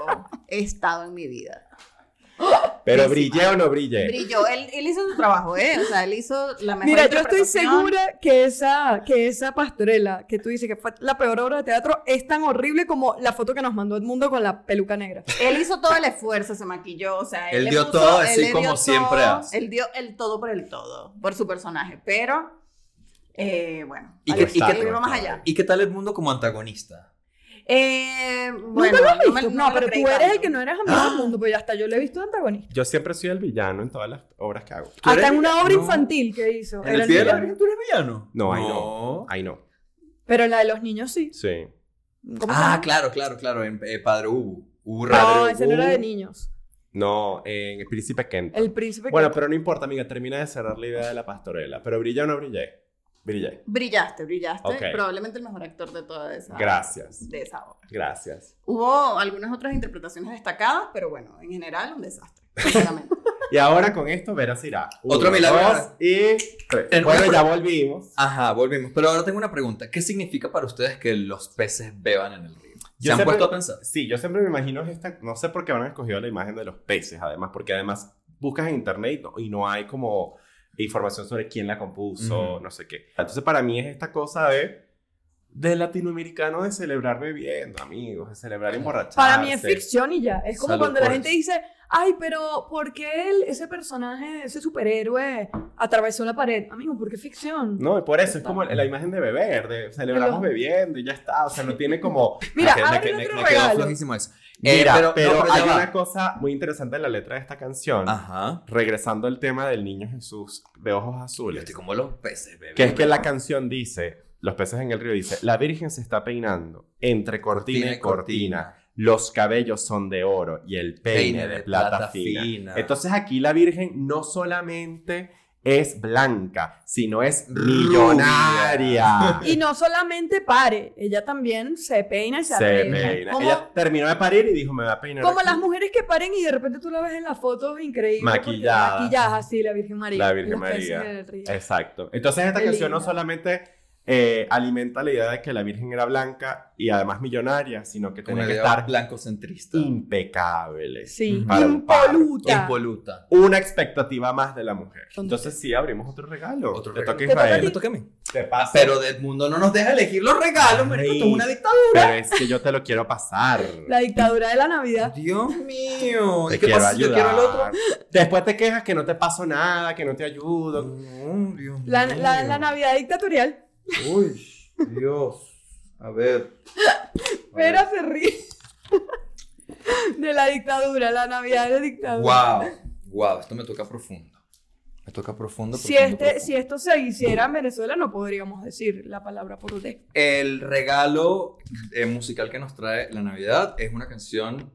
he estado en mi vida. Pero Pésima. brillé o no brillé. Brilló, él, él hizo su trabajo, ¿eh? O sea, él hizo la mejor Mira, yo estoy segura que esa, que esa pastorela que tú dices que fue la peor obra de teatro es tan horrible como la foto que nos mandó Edmundo con la peluca negra. Él hizo todo el esfuerzo, se maquilló, o sea, él, Él le dio puso- todo él así le como dio siempre todo, hace. Él dio el todo por el todo, por su personaje, pero, eh, bueno, ¿Y ver, y qué- él iba más allá. ¿Y qué tal el mundo como antagonista? Eh, bueno, ¿Nunca lo has no me- pero tú eres el que no eres amigo del mundo, pues ya está, yo le he visto de antagonista. Yo siempre soy el villano en todas las obras que hago. ¿Tú Hasta en una obra No. infantil que hizo. ¿En el pie de la villano. Virgen tú eres villano? No, ahí no. Ahí no. Pero la de los niños sí. Sí. ¿Cómo se Ah, claro, claro, claro. En eh, Padre Hugo. Hugo No, Padre ese no era de niños. No, en El Príncipe Kent. El príncipe Bueno, que- pero no importa, amiga, termina de cerrar la idea de la pastorela. Pero brillé o no brillé. Brillé. Brillaste, brillaste. Ok. Probablemente el mejor actor de toda esa Gracias. De esa obra. Gracias. Hubo algunas otras interpretaciones destacadas, pero bueno, en general un desastre. Y ahora con esto, verás irá. Otro milagro. dos y tres. En- Bueno, ya volvimos. Ajá, volvimos. Pero ahora tengo una pregunta. ¿Qué significa para ustedes que los peces beban en el río? ¿Se Yo han siempre- puesto a pensar? Sí, yo siempre me imagino esta, no sé por qué han escogido la imagen de los peces, además, porque además buscas en internet y no, y no hay como información sobre quién la compuso, no sé qué. Entonces para mí es esta cosa de de latinoamericano de celebrar bebiendo, amigos, de celebrar emborracharse. Para mí es ficción y ya. Es como Salud cuando la gente eso. dice, ay, pero ¿por qué él, ese personaje, ese superhéroe, atravesó la pared? Amigo, ¿por qué ficción? No, y por eso es como la imagen de beber, de celebramos Pero- bebiendo y ya está, o sea, no tiene como... Mira, Me- abre me, otro me- me quedó flojísimo eso. Eh, Mira, pero, no, ya hay una cosa muy interesante en la letra de esta canción, Ajá. regresando al tema del niño Jesús de ojos Yo azules. estoy como los peces beben. Que es que la canción dice, los peces en el río dice, la Virgen se está peinando entre cortina y cortina, los cabellos son de oro y el peine, de, plata, fina. Entonces aquí la Virgen no solamente es blanca, sino es millonaria. Y no solamente pare, ella también se peina y se, Se peina. Como, Ella terminó de parir y dijo, me va a peinar. como aquí". las mujeres que paren y de repente tú la ves en las fotos increíbles. porque Maquilladas. Maquilladas, así, la Virgen María. La Virgen María. Exacto. Entonces esta Qué canción no solamente eh, alimenta la idea de que la Virgen era blanca y además millonaria, sino que tenía que estar blancocentrista. impecable. Sí, Para un impoluta. Impoluta. Una expectativa más de la mujer. Entonces sí, abrimos otro regalo. Otro Te regalo. toca Te Israel. ti. Me toca a mí. Te pasa. Pero del mundo no nos deja elegir los regalos, marico. Esto es una dictadura. Pero es que yo te lo quiero pasar. La dictadura de la Navidad. Dios mío. Te ¿Y qué quiero pasa si yo quiero el otro? ayudar. Después te quejas que no te paso nada, que no te ayudo. No, Dios La, mío. la, la Navidad dictatorial. Uy, Dios. A ver. Vera se ríe. De la dictadura, la Navidad de la dictadura. Wow. Wow, esto me toca profundo. Me toca profundo. Si, profundo, este, profundo. si esto se hiciera en Venezuela, no podríamos decir la palabra por usted. El regalo eh, musical que nos trae la Navidad es una canción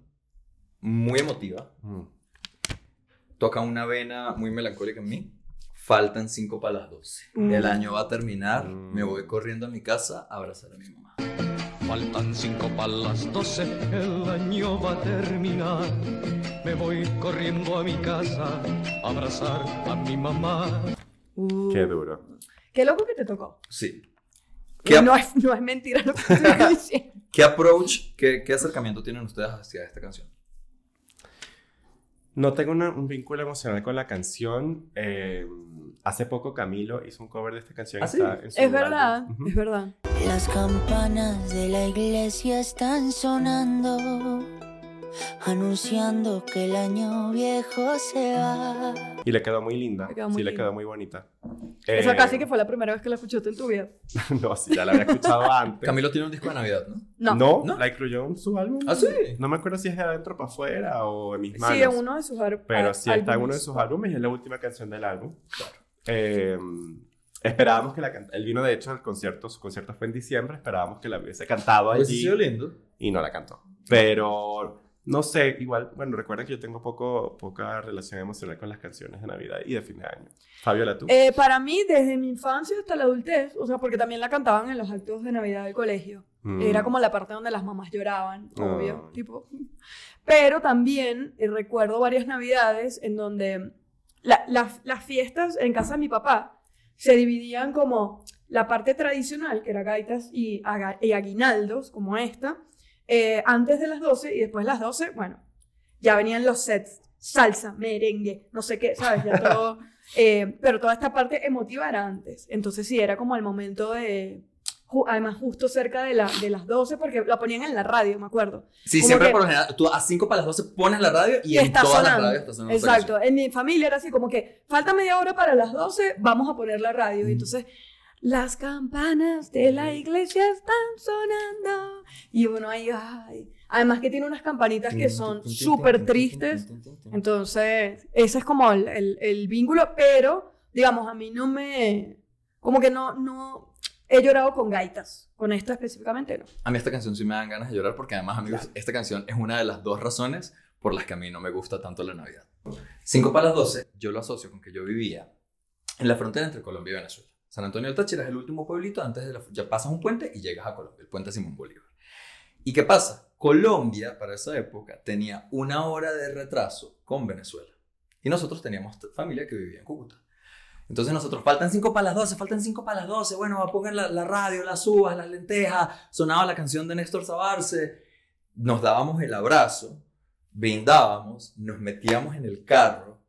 muy emotiva. Mm. Toca una vena muy melancólica en mí. Faltan cinco para las 12. Mm. El año va a terminar. Mm. Me voy corriendo a mi casa a abrazar a mi mamá. Faltan cinco para las doce, el año va a terminar. Me voy corriendo a mi casa a abrazar a mi mamá. Uh, Qué duro. Qué loco que te tocó. Sí. ¿Qué, no, es, no es mentira lo que estoy diciendo. qué approach, qué, qué acercamiento tienen ustedes hacia esta canción? No tengo una- un vínculo emocional con la canción. Eh, hace poco Camilo hizo un cover de esta canción. ¿Ah, sí? está en su Es verdad, es verdad. Las campanas de la iglesia están sonando, anunciando que el año viejo se va. Y le quedó muy linda. Le quedó muy sí, le linda. quedó muy bonita. Esa Eh, casi que fue la primera vez que la escuchaste en tu vida. no, sí, ya la había escuchado antes. Camilo tiene un disco de Navidad, ¿no? No. No, ¿No? la incluyó en su álbum. ¿Ah, sí? No me acuerdo si es de adentro para afuera o en mis manos. Sí, en uno de sus ar- Pero sí está en uno de álbumes. sus álbumes y es la última canción del álbum. Eh, esperábamos que la cantara. Él vino, de hecho, al concierto. Su concierto fue en diciembre. Esperábamos que la hubiese cantado Hubiese allí sido lindo. y no la cantó. Pero no sé, igual, bueno, recuerden que yo tengo poco, poca relación emocional con las canciones de Navidad y de fin de año. Fabiola, tú. Eh, para mí, desde mi infancia hasta la adultez, o sea, porque también la cantaban en los actos de Navidad del colegio. Mm. Era como la parte donde las mamás lloraban, obvio, Ay. tipo. Pero también eh, recuerdo varias Navidades en donde la- las- las fiestas en casa de mi papá se dividían como la parte tradicional, que era gaitas y aguinaldos, como esta, eh, antes de las 12 y después de las 12, bueno, ya venían los sets, salsa, merengue, no sé qué, ¿sabes? Ya todo, eh, pero toda esta parte emotiva era antes. Entonces sí, era como el momento de, además justo cerca de, la, de las 12, porque la ponían en la radio, me acuerdo. Sí, Como siempre que- por lo general, tú a 5 para las 12 pones la radio y, Y en todas sonando. las radios está sonando Exacto. En mi familia era así como que falta media hora para las 12, vamos a poner la radio. Y entonces, las campanas de la iglesia están sonando. Y uno ahí, ay. Además que tiene unas campanitas que son súper tristes. Entonces, ese es como el, el- el vínculo, pero, digamos, a mí no me... Como que no, no... He llorado con gaitas. Con esta específicamente, no. A mí esta canción sí me dan ganas de llorar porque además, amigos, esta canción es una de las dos razones por las que a mí no me gusta tanto la Navidad. 5 para las 12, yo lo asocio con que yo vivía en la frontera entre Colombia y Venezuela. San Antonio del Táchira es el último pueblito antes de la... Ya pasas un puente y llegas a Colombia, el puente Simón Bolívar. ¿Y qué pasa? Colombia, para esa época, tenía una hora de retraso con Venezuela. Y nosotros teníamos familia que vivía en Cúcuta. Entonces nosotros, faltan 5 para las 12, faltan 5 para las 12. Bueno, poner la, la radio, las uvas, las lentejas. Sonaba la canción de Néstor Sabarce. Nos dábamos el abrazo, brindábamos, nos metíamos en el carro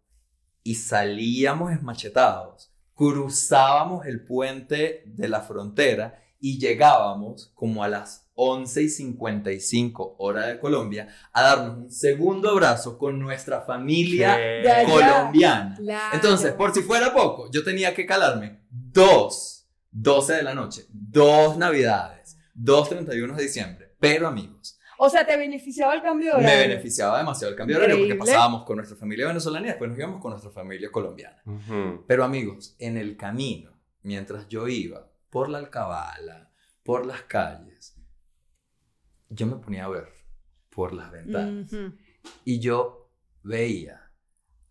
y salíamos esmachetados. Cruzábamos el puente de la frontera y llegábamos como a las 11 y 55 hora de Colombia a darnos un segundo abrazo con nuestra familia colombiana. Claro. Entonces, por si fuera poco, yo tenía que calarme dos, 12 de la noche, dos navidades, dos 31 de diciembre. Pero amigos, O sea, te beneficiaba el cambio de me horario. beneficiaba demasiado el cambio de horario porque pasábamos con nuestra familia venezolana y después nos íbamos con nuestra familia colombiana. Pero amigos, en el camino, mientras yo iba por la alcabala, por las calles, yo me ponía a ver por las ventanas. Y yo veía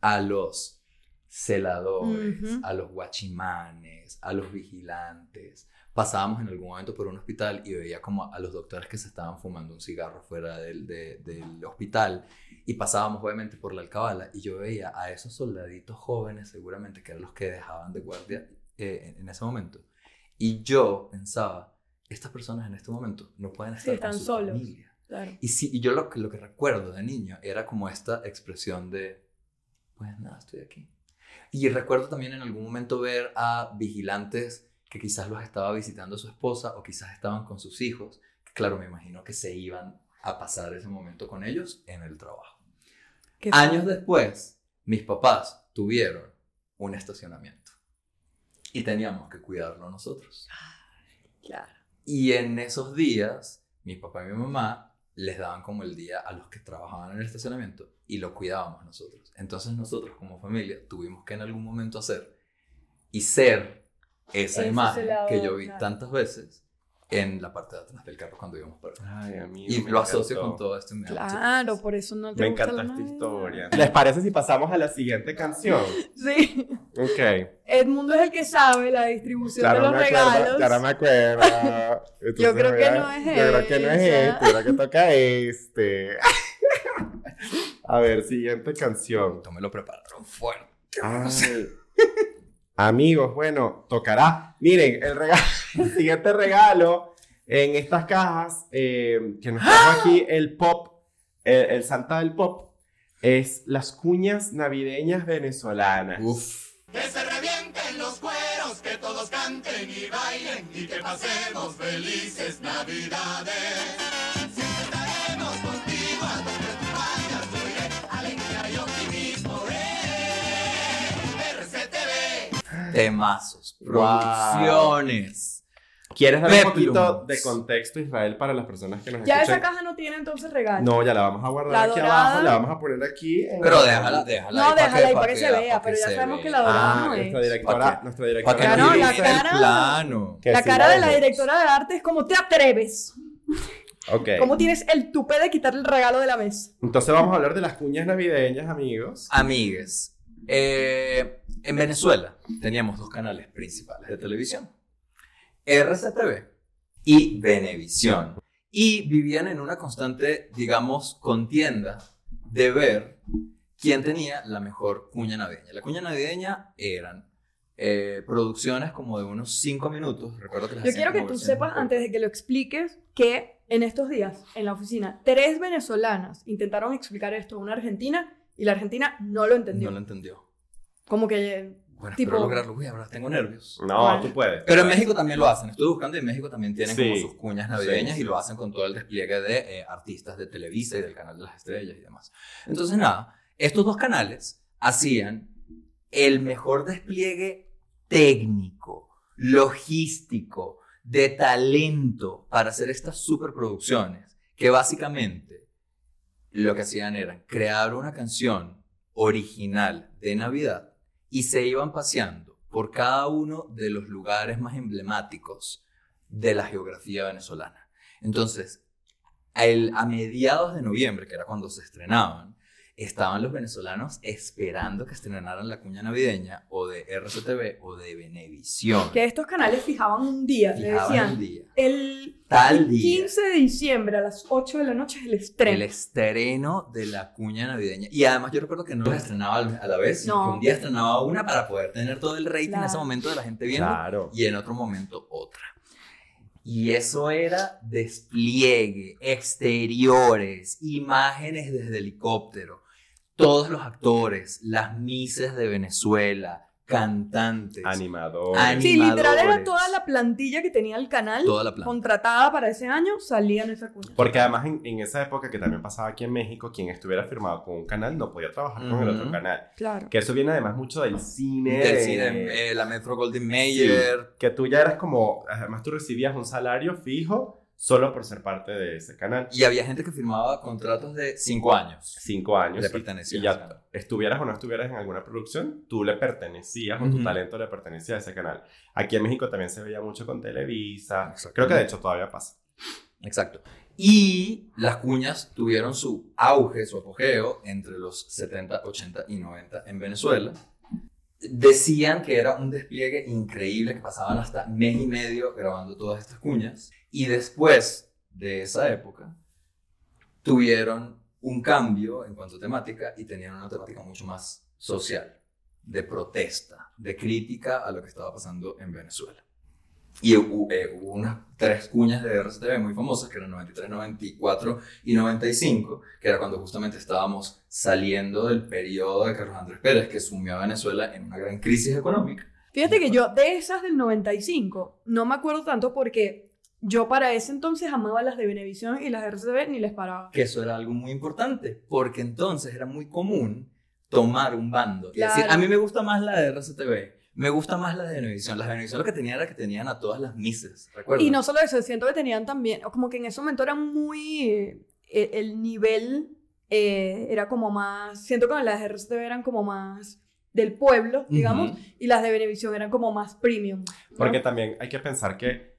a los celadores, a los guachimanes, a los vigilantes. Pasábamos en algún momento por un hospital y veía como a los doctores que se estaban fumando un cigarro fuera del, de- del hospital. Y pasábamos obviamente por la alcabala y yo veía a esos soldaditos jóvenes seguramente que eran los que dejaban de guardia eh, en, ese momento. Y yo pensaba, estas personas en este momento no pueden estar Sí, están con su solos. familia. Claro. Y, sí, y yo lo, que- lo que recuerdo de niño era como esta expresión de, pues nada, estoy aquí. Y recuerdo también en algún momento ver a vigilantes que quizás los estaba visitando su esposa o quizás estaban con sus hijos. que Claro, me imagino que se iban a pasar ese momento con ellos en el trabajo. Años después, mis papás tuvieron un estacionamiento y teníamos que cuidarlo nosotros. Claro. Y en esos días, mi papá y mi mamá les daban como el día a los que trabajaban en el estacionamiento y lo cuidábamos nosotros. Entonces nosotros como familia tuvimos que en algún momento hacer y ser esa Ese imagen que yo vi claro. tantas veces en la parte de atrás del carro cuando íbamos para. Ay, amigo, Y me lo asocio encantó. con todo esto. y me da mucha Claro, por eso no te Me gusta encanta la esta Navidad. historia. ¿Les parece si pasamos a la siguiente canción? Sí. Ok. Edmundo es el que sabe la distribución Ya de los me acuerdo, regalos. ya no me acuerdo. Entonces, Yo creo que no es Yo creo que no es esa. este, creo que toca este. A ver, siguiente canción. Esto me lo prepararon fuerte. Ay. Amigos, bueno, tocará. Miren, el, regalo, el siguiente regalo en estas cajas eh, que nos trajo aquí el pop, el, el Santa del Pop, es las cuñas navideñas venezolanas. Uf. Temazos, Wow. producciones. ¿Quieres dar un poquito de contexto, Israel, para las personas que nos Ya escuchan? esa caja no tiene entonces regalo. No, ya la vamos a guardar La aquí dorada. abajo, la vamos a poner aquí. en- Pero déjala, déjala. No, ahí déjala ahí pa' para que se vea, pero ya sabemos que la dorada Ah, no es. nuestra directora, nuestra directora. Para que no la cara- plano. La sí cara de la directora de arte es como te atreves. Ok. ¿Cómo tienes el tupé de quitarle el regalo de la mesa? Entonces vamos a hablar de las cuñas navideñas, amigos. Amigues, eh, en Venezuela teníamos dos canales principales de televisión. RCTV y Venevisión. Y vivían en una constante, digamos, contienda de ver quién tenía la mejor cuña navideña. La cuña navideña eran eh, producciones como de unos 5 minutos. Recuerdo que las Yo quiero que tú sepas, antes de que lo expliques, que en estos días, en la oficina, tres venezolanas intentaron explicar esto a una argentina y la argentina no lo entendió. No lo entendió. Como que... Bueno, Tipo- espero lograrlo. Uy, ahora tengo nervios. No, Vale. tú puedes. Pero en México también lo hacen. Estuve buscando y en México también tienen como sus cuñas navideñas Sí, y lo hacen con todo el despliegue de eh, artistas de Televisa y del Canal de las Estrellas y demás. Entonces, nada, estos dos canales hacían el mejor despliegue técnico, logístico, de talento para hacer estas superproducciones que básicamente lo que hacían era crear una canción original de Navidad y se iban paseando por cada uno de los lugares más emblemáticos de la geografía venezolana. Entonces, el- a mediados de noviembre, que era cuando se estrenaban, estaban los venezolanos esperando que estrenaran la cuña navideña o de RCTV o de Venevisión. Que estos canales fijaban un día, le Fijaban decían, el día. el Tal día. 15 de diciembre a las 8 de la noche es el estreno. El estreno de la cuña navideña. Y además yo recuerdo que no los estrenaba al- a la vez, sino No. que un día estrenaba una para poder tener todo el rating en ese momento de la gente viendo Claro. y en otro momento otra. Y eso era despliegue, exteriores, imágenes desde helicóptero, todos los actores, las mises de Venezuela, cantantes, Animadores. Ani- Sí, literal era toda la plantilla que tenía el canal toda la contratada para ese año, salía en esa cuña. Porque además en, en esa época que también pasaba aquí en México, quien estuviera firmado con un canal no podía trabajar con el otro canal. Claro. Que eso viene además mucho del cine. Del de- cine, eh, la Metro Goldwyn Sí, Mayer, que tú ya eras como, además tú recibías un salario fijo solo por ser parte de ese canal. y había gente que firmaba contratos de cinco años. Cinco años. Le pertenecía Y ya canal. estuvieras o no estuvieras en alguna producción, tú le pertenecías o tu talento le pertenecía a ese canal. Aquí en México también se veía mucho con Televisa. Creo que de hecho todavía pasa. Exacto. Y las cuñas tuvieron su auge, su apogeo entre los 70, 80 y 90 en Venezuela. Decían que era un despliegue increíble, que pasaban hasta mes y medio grabando todas estas cuñas. Y después de esa época, tuvieron un cambio en cuanto a temática y tenían una temática mucho más social, de protesta, de crítica a lo que estaba pasando en Venezuela. Y hubo, eh, hubo unas tres cuñas de RCTV muy famosas, que eran 93, 94 y 95, que era cuando justamente estábamos saliendo del periodo de Carlos Andrés Pérez, que sumió a Venezuela en una gran crisis económica. Fíjate que yo de esas del 95 no me acuerdo tanto porque yo para ese entonces amaba las de Venevisión y las de RCTV ni les paraba. Que eso era algo muy importante, porque entonces era muy común tomar un bando y decir, Claro. a mí me gusta más la de RCTV, me gusta más la de Venevisión. Las de Venevisión lo que tenían era que tenían a todas las mises, ¿recuerdas? Y no solo eso, siento que tenían también, como que en ese momento era muy, eh, el nivel eh, era como más, siento que las de RCTV eran como más del pueblo, digamos, y las de Venevisión eran como más premium. ¿no? Porque también hay que pensar que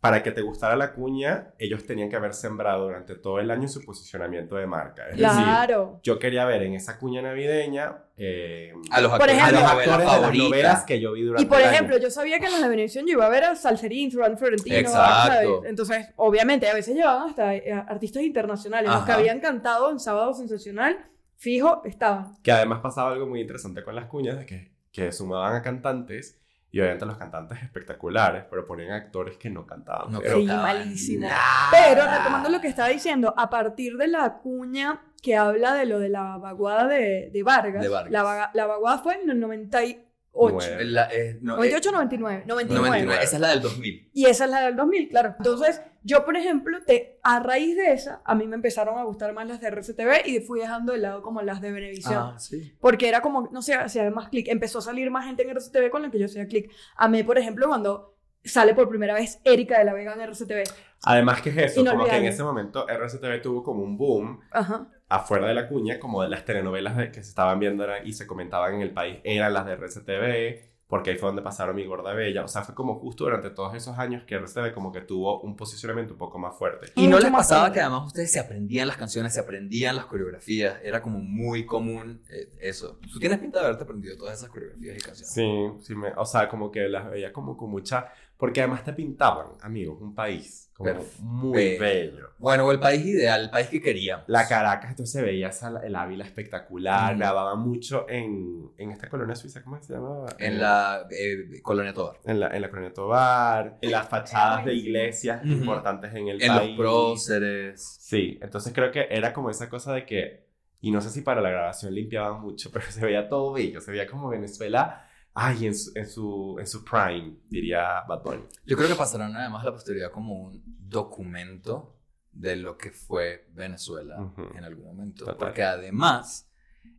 para que te gustara la cuña, ellos tenían que haber sembrado durante todo el año su posicionamiento de marca. Es decir, Claro. yo quería ver en esa cuña navideña eh, A los actores ejemplo- de a los actores de las novelas que yo vi durante Y por el año. ejemplo, yo sabía que en las de Venevisión yo iba a ver a Salserín, Fran Florentino. Exacto. ¿sabes? Entonces, obviamente, a veces llevaban hasta eh, artistas internacionales. Los que Ajá. habían cantado en Sábado Sensacional, fijo, estaban. Que además pasaba algo muy interesante con las cuñas, de que, que sumaban a cantantes, y obviamente los cantantes espectaculares, pero ponían actores que no cantaban. No pero Sí, cantaban malísimo. nada. Pero retomando lo que estaba diciendo, a partir de la cuña que habla de lo de la vaguada de, de Vargas, De Vargas. La, la vaguada fue en el 98. Nueve. La- eh, no, eh, 98 99, 99. 99. Esa es la del 2000. Y esa es la del 2000, claro. Entonces, yo, por ejemplo, te, a raíz de esa, a mí me empezaron a gustar más las de RCTV y fui dejando de lado como las de Venevisión. Ah, sí. Porque era como, no sé, hacía más clic. Empezó a salir más gente en RCTV con la que yo hacía clic. A mí, por ejemplo, cuando sale por primera vez Erika de la Vega en RCTV. Además que es eso, como que en ese momento RCTV tuvo como un boom Ajá. afuera de la cuña, como de las telenovelas que se estaban viendo eran- y se comentaban en el país, eran las de RCTV, porque ahí fue donde pasaron Mi Gorda Bella. O sea, fue como justo durante todos esos años que RCTV como que tuvo un posicionamiento un poco más fuerte. Y no les pasaba que además ustedes se aprendían las canciones, se aprendían las coreografías. Era como muy común eh, eso. Tú tienes pinta de haberte aprendido todas esas coreografías y canciones. Sí, sí, me- o sea, como que las veía como con mucha... Porque además te pintaban, amigos, un país como muy bello. Bueno, o el país ideal, el país que queríamos. La Caracas, entonces veía esa- el Ávila espectacular, Ujú. grababa mucho en, en esta colonia suiza, ¿cómo se llamaba? En la eh, Colonia Tobar. En la, en la colonia Tobar, en las fachadas de iglesias importantes en el En los país. próceres. Sí, entonces creo que era como esa cosa de que, y no sé si para la grabación limpiaban mucho, pero se veía todo bello, se veía como Venezuela, ay, en su, en su, en su prime, diría Bad Bunny. Yo creo que pasarán además la posteridad como un documento de lo que fue Venezuela Ujú. en algún momento. Total. Porque además,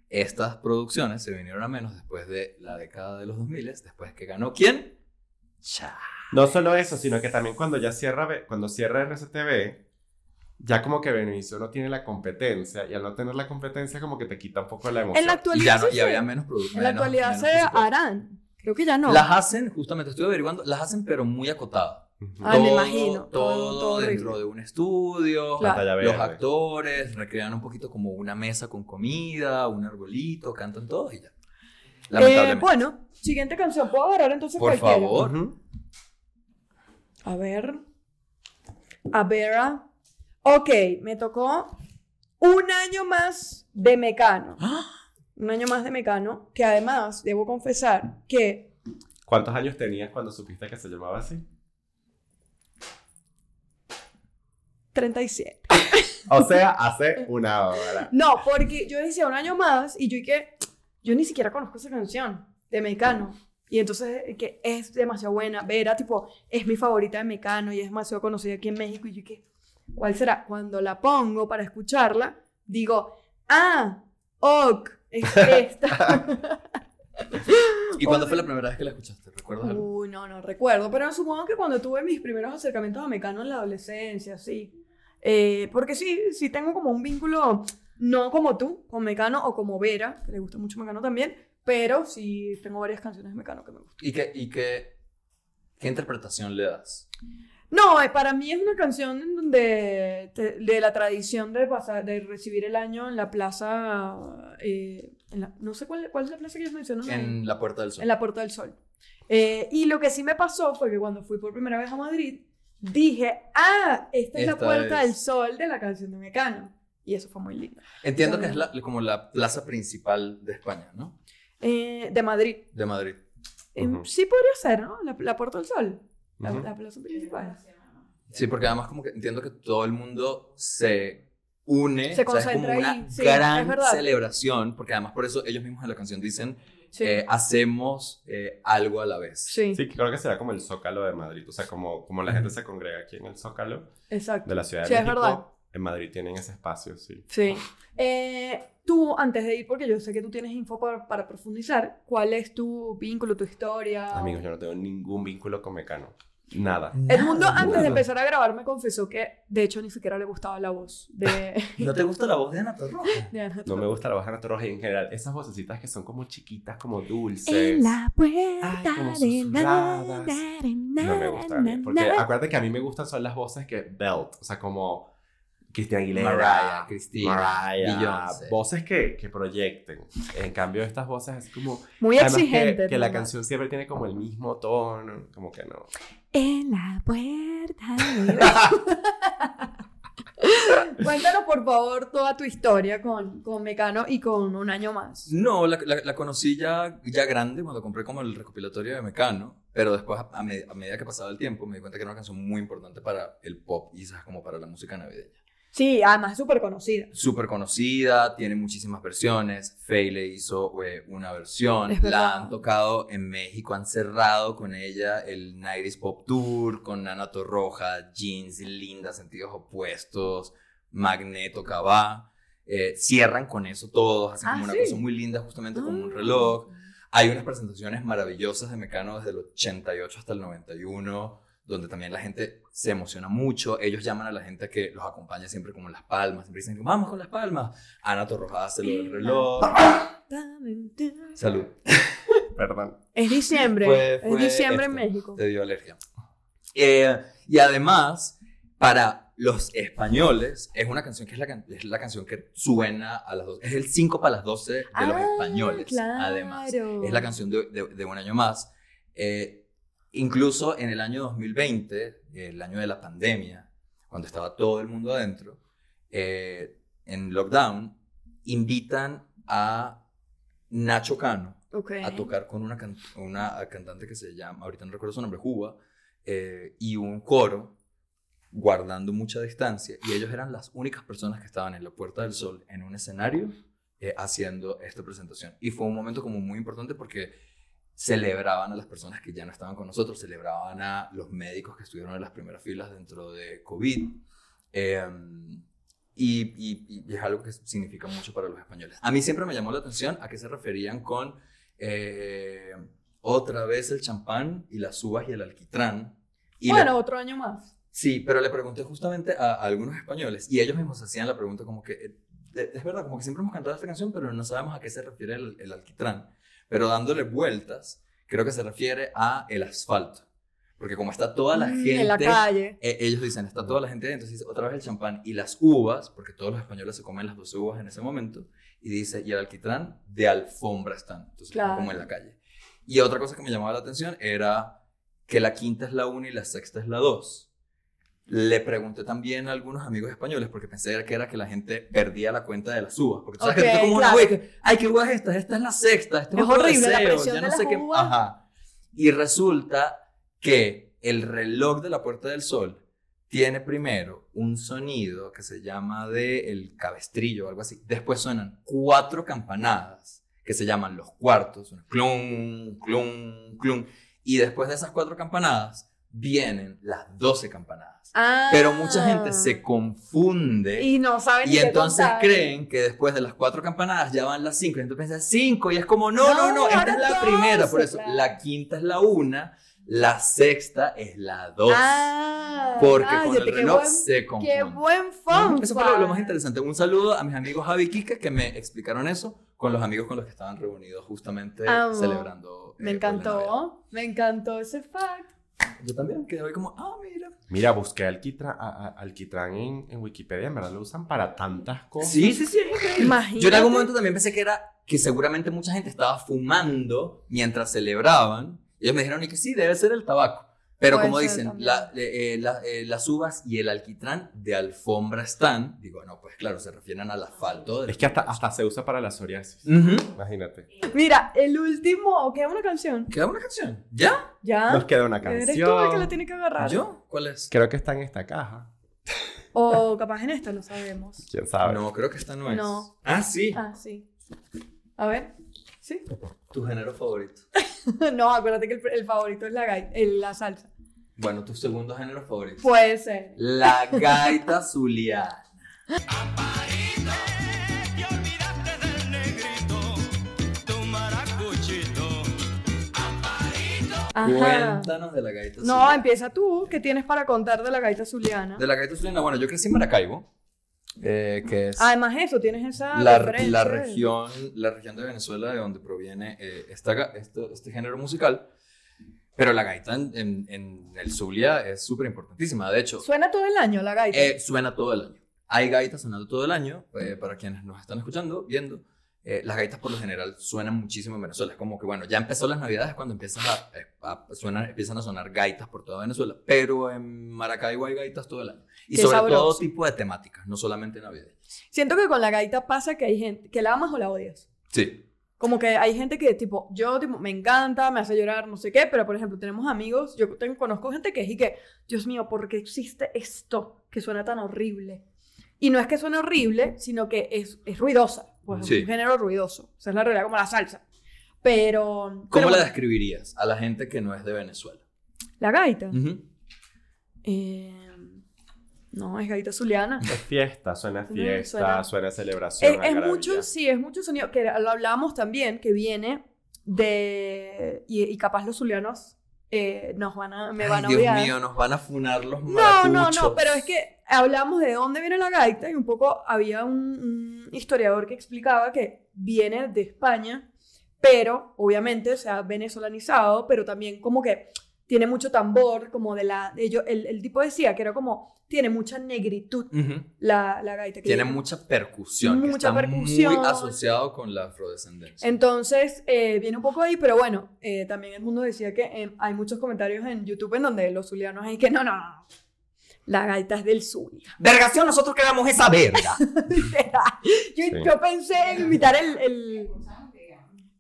estas producciones se vinieron a menos después de la década de los 2000, después que ganó quién? Cha. No solo eso, sino que también cuando ya cierra, cuando cierra RCTV, ya como que Venevisión no tiene la competencia, y al no tener la competencia como que te quita un poco la emoción. En la Y actualidad, ya no, sí y se- había menos productos. en la actualidad se harán. Creo que ya no. Las hacen, justamente estoy averiguando, las hacen pero muy acotadas. Ah, me imagino. Todo, Todo- todo dentro de un estudio. Claro. Los actores recrean un poquito como una mesa con comida, un arbolito, cantan todos y ya. Eh, bueno, siguiente canción. ¿Puedo agarrar entonces Por cualquiera? favor. A ver. A ver. Ok, me tocó un año más de Mecano. ¡Ah! Un año más de Mecano, que además debo confesar que ¿Cuántos años tenías cuando supiste que se llamaba así? 37. O sea, hace una hora. No, porque yo decía un año más y yo y que yo ni siquiera conozco esa canción de Mecano. Y entonces eh, que es demasiado buena. Vera, tipo, es mi favorita de Mecano y es demasiado conocida aquí en México. Y yo que, ¿cuál será? Cuando la pongo para escucharla, digo, ah, ok, es esta. ¿Y cuándo fue la primera vez que la escuchaste? ¿Recuerdas algo? Uy, no, no recuerdo, pero supongo que cuando tuve mis primeros acercamientos a Mecano en la adolescencia, sí. Eh, porque sí, sí tengo como un vínculo, no como tú, con Mecano o como Vera, que le gusta mucho Mecano también, pero sí tengo varias canciones de Mecano que me gustan. ¿Y qué, y qué, qué interpretación le das? No, eh, para mí es una canción en donde te- de la tradición de pasar, de recibir el año en la plaza, eh, en la- no sé cuál, cuál es la plaza que ellos mencionan. En La Puerta del Sol. en la Puerta del Sol. Eh, y lo que sí me pasó fue que cuando fui por primera vez a Madrid, dije, ah, esta es la Esta Puerta es. del Sol de la canción de Mecano. Y eso fue muy lindo. Entiendo que es la- como la plaza principal de España, ¿no? Eh, de Madrid. De Madrid. Eh, Ujú. Sí podría ser, ¿no? La, la Puerta del Sol. La, Ujú. la plaza principal. Sí, porque además como que entiendo que todo el mundo se une. Se o sea, es concentra como una sí, es gran celebración, porque además por eso ellos mismos en la canción dicen, Sí. eh, hacemos eh, algo a la vez. sí, Sí, creo que será como el Zócalo de Madrid. O sea, como, como la gente se congrega aquí en el Zócalo exacto. de la Ciudad de Sí, es México. verdad. En Madrid tienen ese espacio, sí. Sí. Eh, tú, antes de ir, porque yo sé que tú tienes info para, para profundizar, ¿cuál es tu vínculo, tu historia? Amigos, yo no tengo ningún vínculo con Mecano. Nada. El mundo Nada, antes de empezar a grabar me confesó que de hecho ni siquiera le gustaba la voz de, ¿No te gusta la voz de Ana Torroja? de Ana No me Torroja. gusta la baja Roja y en general esas vocecitas que son como chiquitas, como dulces. En la puerta Ay, como de susurradas. No me gusta. a mí, na- Porque na- acuérdate que a mí me gustan son las voces que belt, o sea, como Cristina Aguilera, Mariah, Cristina, Mariah, Beyoncé. voces que, que proyecten. En cambio, estas voces es como... Muy además que- exigente. Que, la canción siempre tiene como el mismo tono, como que no. En la puerta Cuéntanos por favor toda tu historia con, con Mecano y con un año más. No, la, la- la conocí ya, ya grande cuando compré como el recopilatorio de Mecano, pero después a, a me- a medida que pasaba el tiempo me di cuenta que era una canción muy importante para el pop y quizás como para la música navideña. Sí, además es súper conocida. Súper conocida, tiene muchísimas versiones. Faye le hizo eh, una versión, la han tocado en México, han cerrado con ella el 90s Pop Tour, con Ana Torroja, Jeans, Linda, Sentidos Opuestos, Magneto, Cabá. Eh, cierran con eso todos, hacen Ah, como una sí. cosa muy linda, justamente como un Ah. reloj. Hay unas presentaciones maravillosas de Mecano desde el 88 hasta el 91, donde también la gente se emociona mucho. Ellos llaman a la gente que los acompaña siempre como en las palmas. Siempre dicen, vamos con las palmas. Ana Torroja hace lo del reloj. Salud. Perdón. Es diciembre. Fue- es fue diciembre en esto. México. Te dio alergia. Eh, y además, para los españoles, es una canción que es la, es la canción que suena a las 12. Es el 5 para las 12 de los Ah, españoles, claro. además. Es la canción de, de- de un año más. Eh, incluso en el año 2020, el año de la pandemia, cuando estaba todo el mundo adentro, eh, en lockdown, invitan a Nacho Cano a tocar con una, can- una cantante que se llama, ahorita no recuerdo su nombre, Juba, eh, y un coro guardando mucha distancia. Y ellos eran las únicas personas que estaban en la Puerta del Sol, en un escenario, eh, haciendo esta presentación. Y fue un momento como muy importante porque celebraban a las personas que ya no estaban con nosotros, celebraban a los médicos que estuvieron en las primeras filas dentro de COVID. Eh, y, y- y es algo que significa mucho para los españoles. A mí siempre me llamó la atención a qué se referían con eh, otra vez el champán y las uvas y el alquitrán. Y bueno, otro año más. Sí, pero le pregunté justamente a, a algunos españoles y ellos mismos hacían la pregunta como que, eh, es verdad, como que siempre hemos cantado esta canción, pero no sabemos a qué se refiere el, el alquitrán. Pero dándole vueltas, creo que se refiere a el asfalto. Porque como está toda la Mm, gente... En la calle. eh, ellos dicen, está toda la gente ahí, entonces dice, otra vez el champán y las uvas, porque todos los españoles se comen las 12 uvas en ese momento, y dice, y el alquitrán de alfombra están, entonces Claro. como en la calle. Y otra cosa que me llamaba la atención era que la quinta es la 1 y la sexta es la 2. Le pregunté también a algunos amigos españoles, porque pensé que era que la gente perdía la cuenta de las uvas. Porque tú sabes que tú como una claro. güey que, ay, ¿qué uvas es esta? Esta es la sexta, este es, la presión ya de no sé qué. Ajá. Y resulta que el reloj de la Puerta del Sol tiene primero un sonido que se llama de el cabestrillo o algo así. Después suenan cuatro campanadas que se llaman los cuartos. Clum, clum, clum. Y después de esas cuatro campanadas vienen las doce campanadas. Ah. Pero mucha gente se confunde Y no saben y entonces contar. creen que después de las cuatro campanadas ya van las cinco. Y entonces piensan cinco. Y es como, no, no, No, no, esta es la doce, primera. Por eso, claro. la quinta es la una, la sexta es la dos. Ah, porque ah, con el te- reloj buen- se confunde. Qué buen fun. Eso fue lo, lo más interesante. Un saludo a mis amigos Javi y Kika que me explicaron eso con los amigos con los que estaban reunidos justamente Amo. celebrando. Me eh, Navidad. encantó. Me encantó ese fact. Yo también quedé hoy como, ah, mira. Mira, busqué alquitrán, a- a- alquitrán en, en Wikipedia, en verdad lo usan para tantas cosas. Sí, sí, sí. Imagínate. Yo en algún momento también pensé que era que seguramente mucha gente estaba fumando mientras celebraban. Y ellos me dijeron y que sí, debe ser el tabaco. Pero Puede como dicen, la- eh, eh, la- eh, las uvas y el alquitrán de alfombra están. Digo, no, pues claro, se refieren al asfalto. Es que hasta, hasta se usa para la psoriasis. Imagínate. Mira, el último. ¿Queda una canción? ¿Queda una canción? ¿Ya? ¿Ya? Nos queda una Eres tú el que canción. la tiene que agarrar. ¿Yo? ¿Cuál es? Creo que está en esta caja. O capaz en esta, no sabemos. ¿Quién sabe? No, creo que esta no es. No. Ah, sí. Ah, sí. A ver. ¿Sí? Tu género favorito. no, acuérdate que el, el favorito es la, el- la salsa. Bueno, tu segundo género favorito. Puede ser. La gaita zuliana. Te olvidaste del negrito, tu maracuchito. Ajá. Cuéntanos de la gaita No, zuliana. empieza tú. ¿Qué tienes para contar de la gaita zuliana? De la gaita zuliana, bueno, yo crecí en Maracaibo, eh, que es Además eso, tienes esa la, la región, la región de Venezuela de donde proviene eh, esta este, este género musical. Pero la gaita en, en- en el Zulia es súper importantísima. De hecho, Suena todo el año la gaita. eh, suena todo el año. Hay gaitas sonando todo el año. eh, para quienes nos están escuchando, viendo, eh, las gaitas por lo general suenan muchísimo en Venezuela. Es como que, bueno, ya empezó las navidades cuando empiezan a, eh, a- suenan- empiezan a sonar gaitas por toda Venezuela. Pero en Maracaibo hay gaitas todo el año. Y Qué sobre sabroso. todo tipo de temáticas, no solamente navideñas. Siento que con la gaita pasa que hay gente que la amas o la odias. Sí. Como que hay gente que, tipo, yo tipo, me encanta, me hace llorar, no sé qué, pero por ejemplo, tenemos amigos, yo tengo, conozco gente que es y que, Dios mío, ¿por qué existe esto que suena tan horrible? Y no es que suene horrible, sino que es, es ruidosa, pues Sí. es un género ruidoso. O sea, es la realidad como la salsa. Pero. ¿Cómo pero la bueno, describirías a la gente que no es de Venezuela? La gaita. Ujú. Eh, no, es gaita zuliana. Es fiesta, suena fiesta, suena- suena, celebración. Es, mucho, sí, es mucho sonido, que lo hablábamos también, que viene de, y, y capaz los zulianos eh, nos van a, me Ay, van a Dios mío, nos van a funar los No, maracuchos. no, no, pero es que hablamos de dónde viene la gaita y un poco había un, un historiador que explicaba que viene de España, pero obviamente se ha venezolanizado, pero también como que tiene mucho tambor, como de la, de ello, el, el tipo decía que era como, tiene mucha negritud la, la gaita. que Tiene mucha percusión. que Mucha está percusión. Muy asociado con la afrodescendencia. Entonces, eh, viene un poco ahí, pero bueno, eh, también el mundo decía que eh, hay muchos comentarios en YouTube en donde los zulianos hay que no, no, no. La gaita es del Zulia. Vergación, nosotros queremos esa verga. yo, Sí. yo pensé en imitar el, el-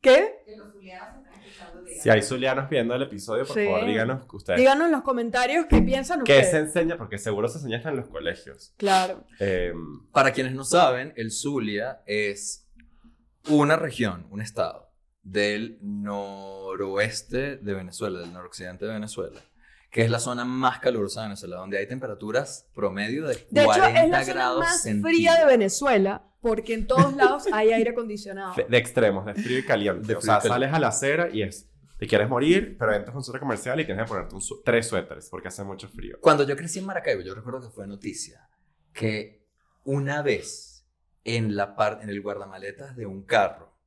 ¿Qué? Si hay zulianos viendo el episodio, por Sí. favor, díganos ustedes. Díganos en los comentarios qué piensan ¿Qué ustedes. se enseña? Porque seguro se enseña hasta en los colegios. Claro. Eh, Para quienes no saben, el Zulia es una región, un estado del noroeste de Venezuela, del noroccidente de Venezuela, que es la zona más calurosa de Venezuela, donde hay temperaturas promedio de 40 De hecho, es la zona grados más fría de. Venezuela porque en todos lados hay aire acondicionado. de, de extremos, de frío y caliente. De o frío y sea, caliente. sales a la acera y es. Te quieres morir, pero entras a un centro comercial y tienes que ponerte un su- tres suéteres porque hace mucho frío. Cuando yo crecí en Maracaibo, yo recuerdo que fue noticia que una vez en, la en el guardamaletas de un carro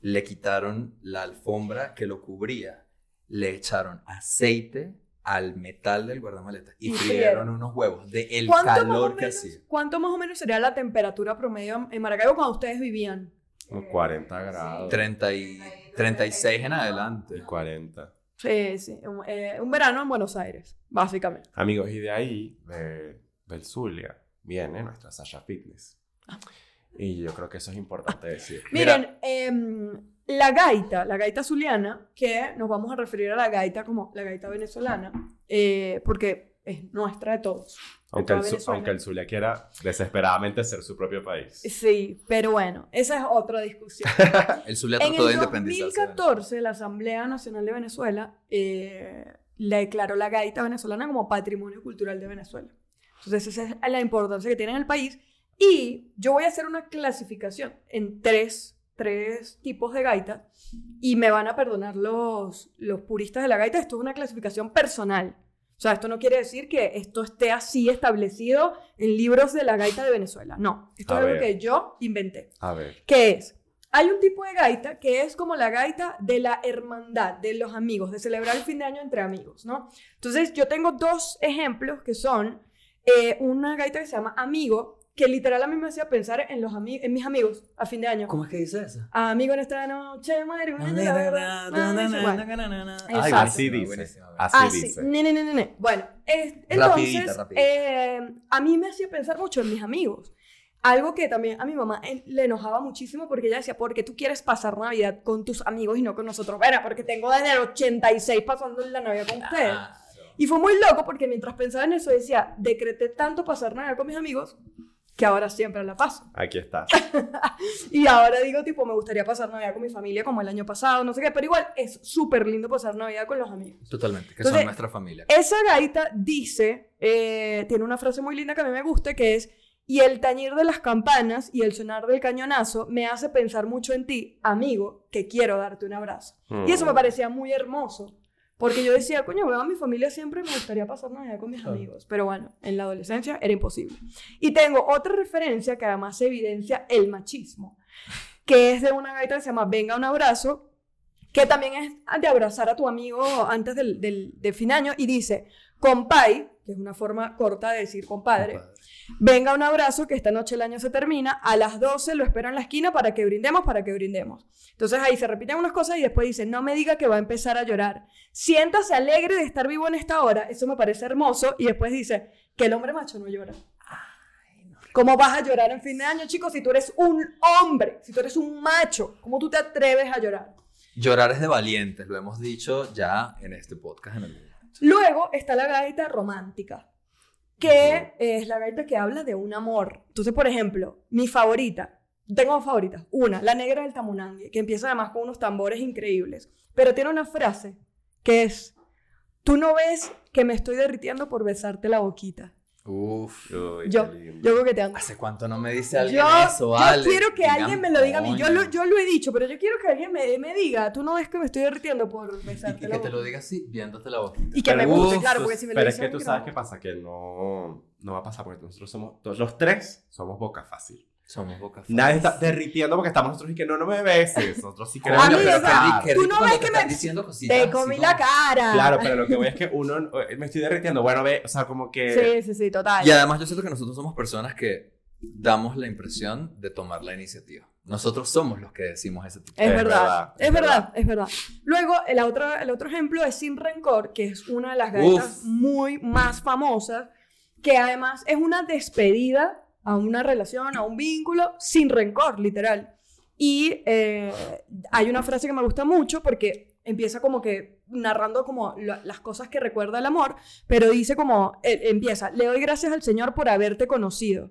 le quitaron la alfombra que lo cubría, le echaron aceite al metal del guardamaletas y frieron unos huevos de el ¿Cuánto más, o calor que menos, hacía. ¿Cuánto más o menos sería la temperatura promedio en Maracaibo cuando ustedes vivían? Como 40 grados. 30 y 36 en adelante. 40. Sí, sí. Un, eh, un verano en Buenos Aires, básicamente. Amigos, y de ahí, de, del Zulia, viene nuestra Sasha Fitness. Y yo creo que eso es importante decir. Miren, em, la gaita, la gaita zuliana, que nos vamos a referir a la gaita como la gaita venezolana, eh, porque es nuestra de todos. Aunque el, aunque el Zulia quiera desesperadamente ser su propio país. Sí, pero bueno, esa es otra discusión. El Zulia En trató de el independizarse. 2014, la Asamblea Nacional de Venezuela eh, le declaró la gaita venezolana como patrimonio cultural de Venezuela. Entonces, esa es la importancia que tiene en el país. Y yo voy a hacer una clasificación en tres, tres tipos de gaita. Y me van a perdonar los, los puristas de la gaita. Esto es una clasificación personal. O sea, esto no quiere decir que esto esté así establecido en libros de la gaita de Venezuela. No, esto A es algo que yo inventé. A ver. ¿Qué es? Hay un tipo de gaita que es como la gaita de la hermandad, de los amigos, de celebrar el fin de año entre amigos, ¿no? Entonces, yo tengo dos ejemplos que son eh, una gaita que se llama Amigo, que literal a mí me hacía pensar en, los ami- en mis amigos a fin de año. ¿Cómo es que dice eso? Amigo en esta noche, madre, bueno. Ay. Así dice. Así Ah, dice. Ne, ne, ne, ne, ne. Bueno, es- Rapidita, entonces, rapidita. eh, a mí me hacía pensar mucho en mis amigos. Algo que también a mi mamá eh, le enojaba muchísimo porque ella decía, ¿por qué tú quieres pasar Navidad con tus amigos y no con nosotros? Bueno, porque tengo desde el 86 pasando la Navidad con ustedes. Y fue muy loco porque mientras pensaba en eso decía, decreté tanto pasar Navidad con mis amigos que ahora siempre la paso. Aquí está. Y ahora digo, tipo, me gustaría pasar Navidad con mi familia como el año pasado, no sé qué, pero igual es súper lindo pasar Navidad con los amigos. Totalmente, que Entonces, son nuestra familia. Esa gaita dice, eh, tiene una frase muy linda que a mí me gusta, que es, y el tañir de las campanas y el sonar del cañonazo me hace pensar mucho en ti, amigo, que quiero darte un abrazo. Y eso me Mm. parecía muy hermoso, porque yo decía, coño, veo a mi familia siempre y me gustaría pasar Navidad con mis Claro. amigos. Pero bueno, en la adolescencia era imposible. Y tengo otra referencia que además evidencia el machismo, que es de una gaita que se llama Venga un abrazo, que también es de abrazar a tu amigo antes del, del, del fin de año, y dice, compay, que es una forma corta de decir compadre, venga un abrazo, que esta noche el año se termina, a las 12 lo espero en la esquina para que brindemos, para que brindemos. Entonces ahí se repiten unas cosas y después dice, no me diga que va a empezar a llorar. Siéntase alegre de estar vivo en esta hora, eso me parece hermoso, y después dice, que el hombre macho no llora. ¿Cómo vas a llorar en fin de año, chicos, si tú eres un hombre, si tú eres un macho? ¿Cómo tú te atreves a llorar? Llorar es de valientes, lo hemos dicho ya en este podcast. En. Luego está la gaita romántica, que es la gaita que habla de un amor. Entonces, por ejemplo, mi favorita, tengo dos favoritas. Una, la negra del Tamunangue, que empieza además con unos tambores increíbles, pero tiene una frase que es, tú no ves que me estoy derritiendo por besarte la boquita. Uf. Uy, Yo, yo creo que te amo. ¿Hace cuánto no me dice alguien Yo, eso, yo quiero que alguien me lo diga a mí. Yo lo, yo lo he dicho, pero yo quiero que alguien me, me diga, tú no ves que me estoy derritiendo por Y, besarte y la que te lo boquita?" diga así, viéndote la boquita. Y que me Pero, guste, uf, claro, porque si me lo Pero es que tú sabes no. qué pasa, que no, no va a pasar porque nosotros somos, todos los tres somos boca fácil. Somos boca Nadie fácil. está derritiendo porque estamos nosotros y que no, no me beses. Nosotros sí queremos Amigo, o sea, Qué tú no ves que me- diciendo cositas Te comí la cara. Claro, pero lo que voy es que uno eh, me estoy derritiendo. Bueno, ve, o sea, como que Sí, sí, sí, total. Y además yo siento que nosotros somos personas que damos la impresión de tomar la iniciativa. Nosotros somos los que decimos ese tipo Es, Es verdad, verdad, es es verdad, es verdad. Luego, el otro, el otro ejemplo es Sin Rencor, que es una de las gaitas Uf. muy más famosas, que además es una despedida a una relación, a un vínculo, sin rencor, literal. Y eh, hay una frase que me gusta mucho porque empieza como que narrando como la- las cosas que recuerda el amor, pero dice como, eh, empieza, le doy gracias al Señor por haberte conocido.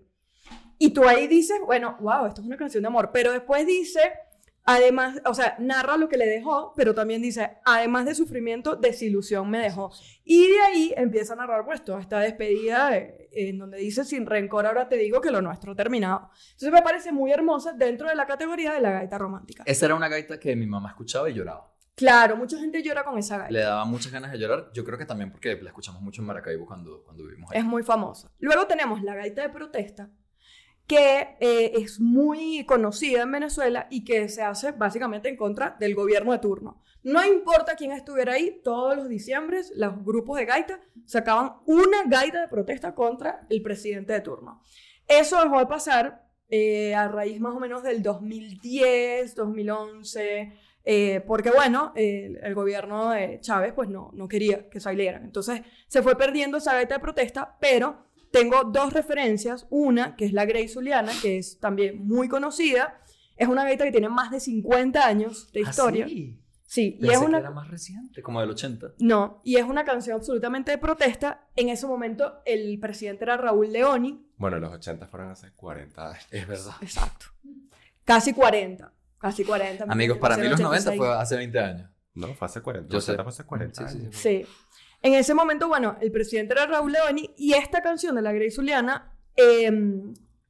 Y tú ahí dices, bueno, wow, esto es una canción de amor, pero después dice, además, o sea, narra lo que le dejó, pero también dice, además de sufrimiento, desilusión me dejó. Y de ahí empieza a narrar, pues, toda esta despedida eh, en donde dice, sin rencor, ahora te digo que lo nuestro ha terminado. Entonces me parece muy hermosa dentro de la categoría de la gaita romántica. Esa era una gaita que mi mamá escuchaba y lloraba. Claro, mucha gente llora con esa gaita. Le daba muchas ganas de llorar. Yo creo que también porque la escuchamos mucho en Maracaibo cuando, cuando vivimos ahí. Es muy famosa. Luego tenemos la gaita de protesta, que eh, es muy conocida en Venezuela y que se hace básicamente en contra del gobierno de turno. No importa quién estuviera ahí, todos los diciembres los grupos de gaita sacaban una gaita de protesta contra el presidente de turno. Eso dejó de pasar eh, a raíz más o menos del 2010, 2011, eh, porque bueno, el, gobierno de Chávez pues no, no quería que salieran. Entonces se fue perdiendo esa gaita de protesta, pero tengo dos referencias. Una, que es la Grey Zuliana, que es también muy conocida. Es una gaita que tiene más de 50 años de ¿Ah, historia. sí? Sí, y Pensé es que una... era más reciente, como del 80. No, y es una canción absolutamente de protesta. En ese momento el presidente era Raúl Leoni. Bueno, los 80 fueron hace 40 años. Es verdad. Exacto. Casi 40. Casi 40. Amigos, para mí los 90 86. fue hace 20 años. No, fue hace 40. Yo Los sé. 80 fue hace 40 Sí, sí, años. Sí. En ese momento, bueno, el presidente era Raúl Leoni y esta canción de la Grey Zuliana eh,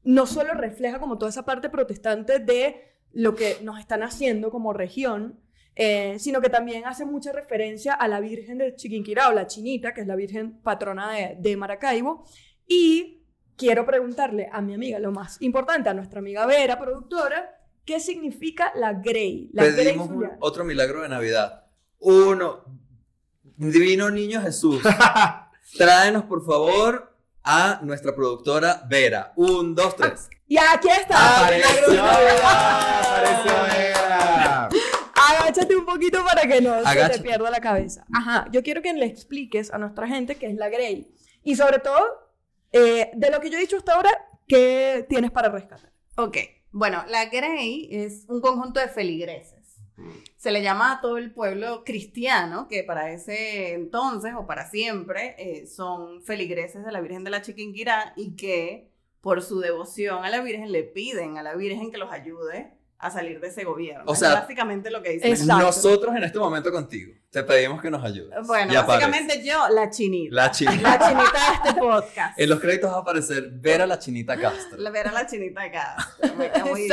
no solo refleja como toda esa parte protestante de lo que nos están haciendo como región, eh, sino que también hace mucha referencia a la Virgen de Chiquinquirá o la Chinita, que es la Virgen patrona de, de Maracaibo. Y quiero preguntarle a mi amiga, lo más importante, a nuestra amiga Vera, productora, ¿qué significa la Grey? La Grey Pedimos un- Zuliana. otro milagro de Navidad. Uno, Divino Niño Jesús, tráenos por favor a nuestra productora Vera. Un, dos, tres. Y aquí está. ¡Apareció! ¡Apareció Vera! Agáchate un poquito para que no se te pierda la cabeza. Ajá, yo quiero que le expliques a nuestra gente qué es la Grey. Y sobre todo, eh, de lo que yo he dicho hasta ahora, ¿qué tienes para rescatar? Ok, bueno, la Grey es un conjunto de feligreses. Se le llama a todo el pueblo cristiano, que para ese entonces o para siempre eh, son feligreses de la Virgen de la Chiquinquirá y que por su devoción a la Virgen le piden a la Virgen que los ayude a salir de ese gobierno. O Es sea, básicamente lo que dice. Exacto. Nosotros en este momento contigo te pedimos que nos ayudes. Bueno, Y aparece básicamente yo, la chinita. La chinita. La chinita de este podcast. En los créditos va a aparecer Vera la chinita Castro. La ver a la chinita acá. Me queda muy bien.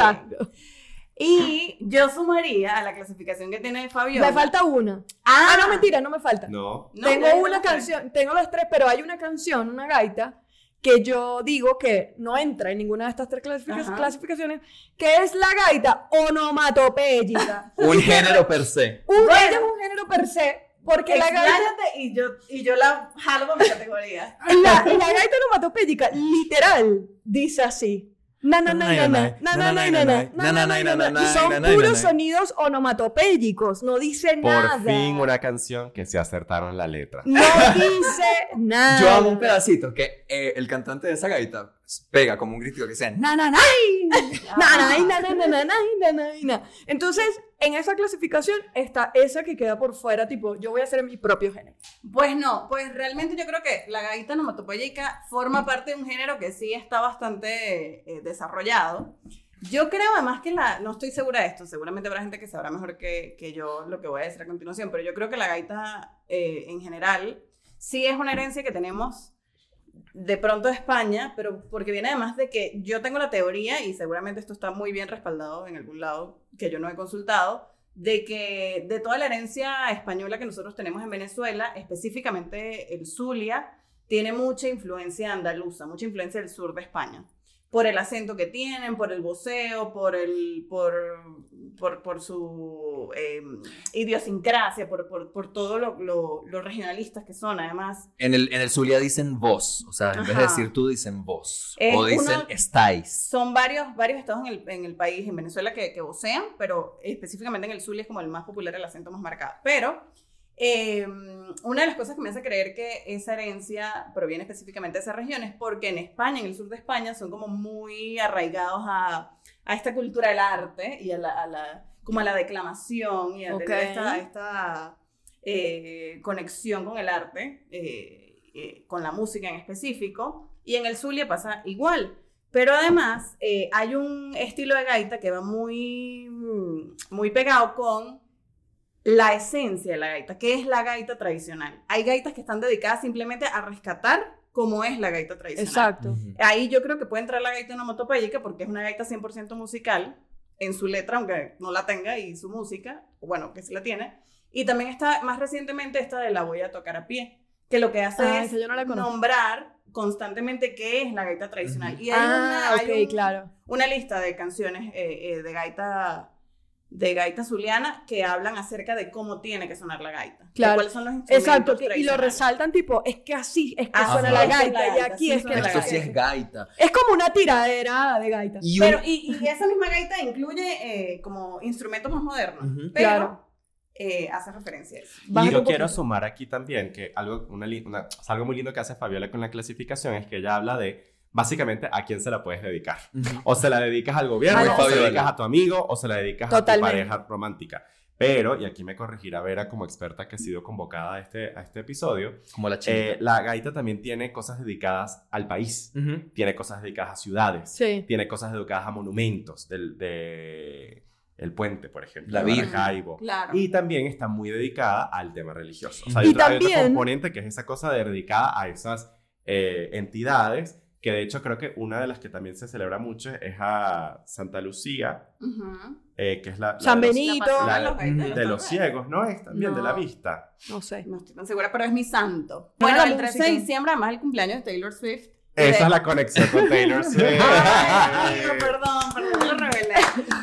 Y yo sumaría a la clasificación que tiene Fabiola. Me falta una. Ah, Ah, no, mentira, no me falta. No. No, tengo ya una tres. canción, tengo las tres, pero hay una canción, una gaita, que yo digo que no entra en ninguna de estas tres clasifica- Ajá. clasificaciones, que es la gaita onomatopéyica. Un género per se. Un, Bueno. ella es un género per se, porque la gaita y yo, y yo la jalo con mi categoría. La, la gaita onomatopédica, literal, dice así. Son puros sonidos onomatopédicos, no dice nada. Por fin una canción que se acertaron la letra. No dice nada. Yo hago un pedacito que el cantante de esa gaita pega como un grito que sea Entonces, en esa clasificación está esa que queda por fuera, tipo, yo voy a hacer mi propio género. Pues no, pues realmente yo creo que la gaita nomatopoyeica forma parte de un género que sí está bastante eh, desarrollado. Yo creo además que la, no estoy segura de esto, seguramente habrá gente que sabrá mejor que, que yo lo que voy a decir a continuación, pero yo creo que la gaita eh, en general sí es una herencia que tenemos de pronto España, pero porque viene además de que yo tengo la teoría, y seguramente esto está muy bien respaldado en algún lado que yo no he consultado, de que de toda la herencia española que nosotros tenemos en Venezuela, específicamente el Zulia, tiene mucha influencia andaluza, mucha influencia del sur de España. Por el acento que tienen, por el voceo, por, el, por, por, por su eh, idiosincrasia, por, por, por todo lo, lo, lo regionalistas que son, además. En el, en el Zulia dicen vos, o sea, en vez de Ajá. decir tú, dicen vos. O dicen uno- estáis. Son varios, varios estados en el, en el país, en Venezuela, que, que vocean, pero específicamente en el Zulia es como el más popular, el acento más marcado. Pero Eh, una de las cosas que me hace creer que esa herencia proviene específicamente de esa región es porque en España, en el sur de España, son como muy arraigados a, a esta cultura del arte y a la, a la- como a la declamación y a Ok. tener esta, esta eh, conexión con el arte, eh, eh, con la música en específico. Y en el Zulia pasa igual. Pero además eh, hay un estilo de gaita que va muy, mm, muy pegado con la esencia de la gaita, que es la gaita tradicional. Hay gaitas que están dedicadas simplemente a rescatar cómo es la gaita tradicional. Exacto. Ahí yo creo que puede entrar la gaita onomatopéyica porque es una gaita 100% musical en su letra, aunque no la tenga, y su música, bueno, que sí la tiene. Y también está más recientemente esta de la voy a tocar a pie, que lo que hace Ah, es no nombrar constantemente qué es la gaita tradicional. Y hay, Ah, una, hay ok, un- claro. una lista de canciones eh, eh, de gaita de gaita zuliana que hablan acerca de cómo tiene que sonar la gaita. Claro. cuáles son los instrumentos Exacto, que- y lo resaltan tipo, es que así es que Ajá, suena la gaita, y gaita, aquí sí es que la Esto sí gaita. es gaita. Es como una tiradera de gaita. Y un- Pero, y, y esa misma gaita incluye eh, como instrumentos más modernos, pero Claro. eh, hace referencia a eso. Y yo quiero sumar aquí también que algo, una, algo muy lindo que hace Fabiola con la clasificación es que ella habla de básicamente a quién se la puedes dedicar. Ujú. O se la dedicas al gobierno, Muy o se la dedicas a tu amigo, o se la dedicas Totalmente. a tu pareja romántica. Pero, y aquí me corregirá Vera como experta que ha sido convocada a este, a este episodio, Como la eh, chica. la gaita también tiene cosas dedicadas al país, Ujú. tiene cosas dedicadas a ciudades, Sí. tiene cosas dedicadas a monumentos del de el puente, por ejemplo, La Virgen. Claro. Y también está muy dedicada al tema religioso. O sea, Y hay, otro, hay otro también- componente que es esa cosa de dedicada a esas eh, entidades, que de hecho creo que una de las que también se celebra mucho es a Santa Lucía, eh, que es la, la San de los- Benito. La patrona la- de los ciegos, ¿no? Es también de la vista. No sé. No estoy tan segura, pero es mi santo. No Bueno, el 13 de diciembre, además el cumpleaños de Taylor Swift. Esa es la conexión con Taylor Swift. Ay, perdón, perdón, lo revelé.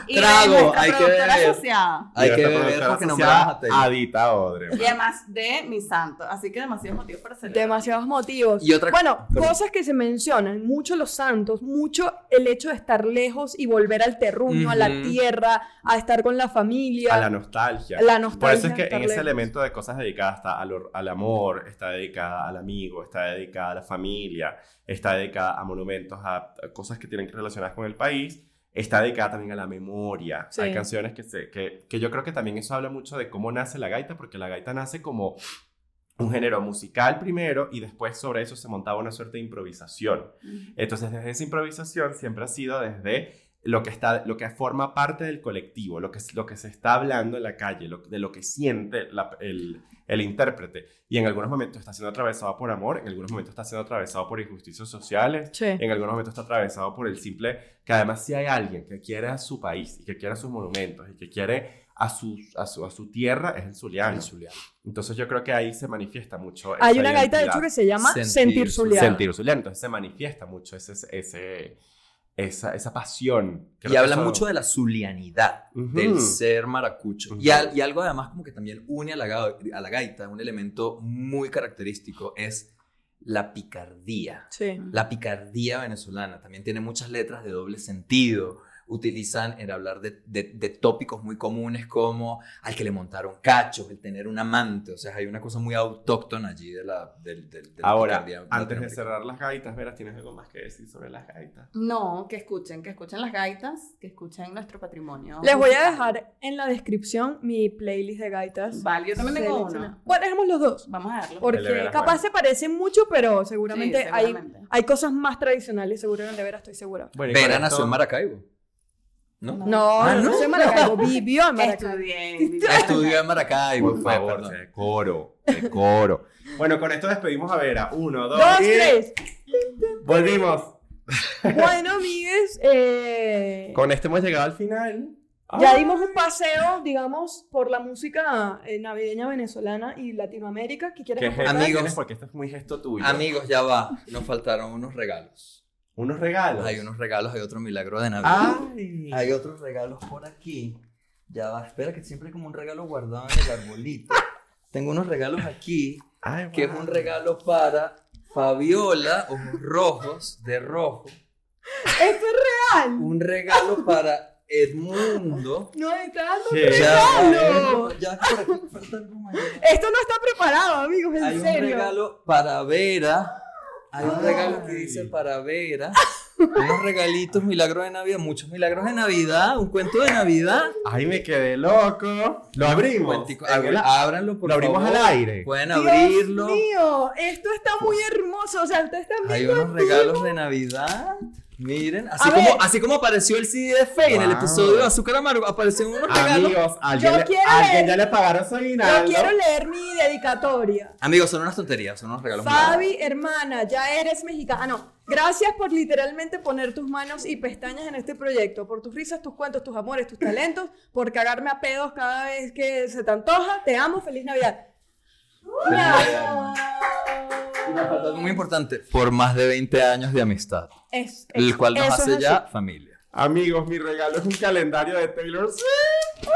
Y Trago, hay que asociada. Hay que productora porque a Taylor. Adita Odre. Y además de mi santo. Así que demasiados motivos para celebrar. Demasiados motivos. Y otra- bueno, cosas que se mencionan, mucho los santos, mucho el hecho de estar lejos y volver al terruño, a la tierra, a estar con la familia. A la nostalgia. La Por nostalgia. eso es que en ese lejos. elemento de cosas dedicadas está al, al amor, está dedicada al amigo, está dedicada a la familia, está dedicada a monumentos, a, a cosas que tienen que relacionadas con el país, está dedicada también a la memoria. Sí. Hay canciones que, se, que, que yo creo que también eso habla mucho de cómo nace la gaita, porque la gaita nace como un género musical primero y después sobre eso se montaba una suerte de improvisación. Entonces, desde esa improvisación siempre ha sido desde lo que, está, lo que forma parte del colectivo, lo que, es- lo que se está hablando en la calle, lo- de lo que siente la- el, el intérprete. Y en algunos momentos está siendo atravesado por amor, en algunos momentos está siendo atravesado por injusticias sociales, Sí. en algunos momentos está atravesado por el simple que además si hay alguien que quiere a su país y que quiere a sus monumentos y que quiere a su, a su, a su tierra es el zuliano. Entonces yo creo que ahí se manifiesta mucho. Hay una gaita, de hecho, que se llama Sentir Sentir Zuliano. Sentir zuliano. Entonces se manifiesta mucho ese, ese, esa, esa pasión. Creo Y habla eso- mucho de la zulianidad, del ser maracucho. Y, al- y algo además como que también une a la, ga- a la gaita, un elemento muy característico es la picardía. Sí. La picardía venezolana también tiene muchas letras de doble sentido. Utilizan en hablar de, de- de tópicos muy comunes como al que le montaron cachos, el tener un amante. O sea, hay una cosa muy autóctona allí de la, del, del- de la Ahora, antes de cerrar las gaitas, Vera, ¿tienes algo más que decir sobre las gaitas? No, que escuchen, que escuchen las gaitas, que escuchen nuestro patrimonio. Les voy a dejar en la descripción mi playlist de gaitas. Vale, yo también tengo uno. Bueno, dejemos los dos. Vamos a de Porque capaz Juan. se parecen mucho, pero seguramente, Sí, hay, seguramente. hay cosas más tradicionales, seguro en el de Vera, estoy segura. Bueno, Vera nació en Maracaibo. ¿No? No, Ah, no, ¿no? Maracaibo, vivió en Maracaibo. Estudié. Estudió en Maracaibo. Por favor, perdón. decoro, decoro. bueno, con esto despedimos a Vera. Uno, dos, Dos, y... tres. Volvimos. Bueno, amigues, eh, Con esto hemos llegado al final. ya Ah. dimos un paseo, digamos, por la música eh, navideña venezolana y Latinoamérica. ¿Qué quieres ¿Qué Amigos. Porque esto es muy gesto tuyo. Amigos, ya va. Nos faltaron unos regalos. Unos regalos. Hay unos regalos, hay otro milagro de Navidad. Ay. Hay otros regalos por aquí. Ya va, espera que siempre hay como un regalo guardado en el arbolito. Tengo unos regalos aquí, Ay, que es un regalo para Fabiola, ojos rojos, de rojo. ¡Esto es real! Un regalo para Edmundo. No está dando un regalo. Ya, por aquí me falta algo mayor. Esto no está preparado, amigos, en Hay un serio. regalo para Vera. Hay un regalo que dice para Vera. Unos regalitos, milagros de Navidad, muchos milagros de Navidad, un cuento de Navidad. Ay, me quedé loco. Lo abrimos. Ábranlo, por Lo abrimos favor. al aire. Pueden Dios abrirlo. mío, esto está muy hermoso. O sea, ustedes están Hay unos regalos de Navidad. Miren, así A como, ver. así como apareció el CD de Faye en el Wow. episodio de Azúcar Amargo, aparecieron unos regalos. Amigos, alguien, Yo le- quiero alguien leer- ya le pagaron su Yo quiero leer mi dedicatoria. Amigos, son unas tonterías, son unos regalos. Fabi, hermana, ya eres mexicana. Ah, no. Gracias por literalmente poner tus manos y pestañas en este proyecto, por tus risas, tus cuentos, tus amores, tus talentos, por cagarme a pedos cada vez que se te antoja. Te amo, feliz Navidad. Amor. Una falta muy importante, por más de 20 años de amistad, Es- el cual nos es hace así. ya familia. Amigos, mi regalo es un calendario de Taylor Swift.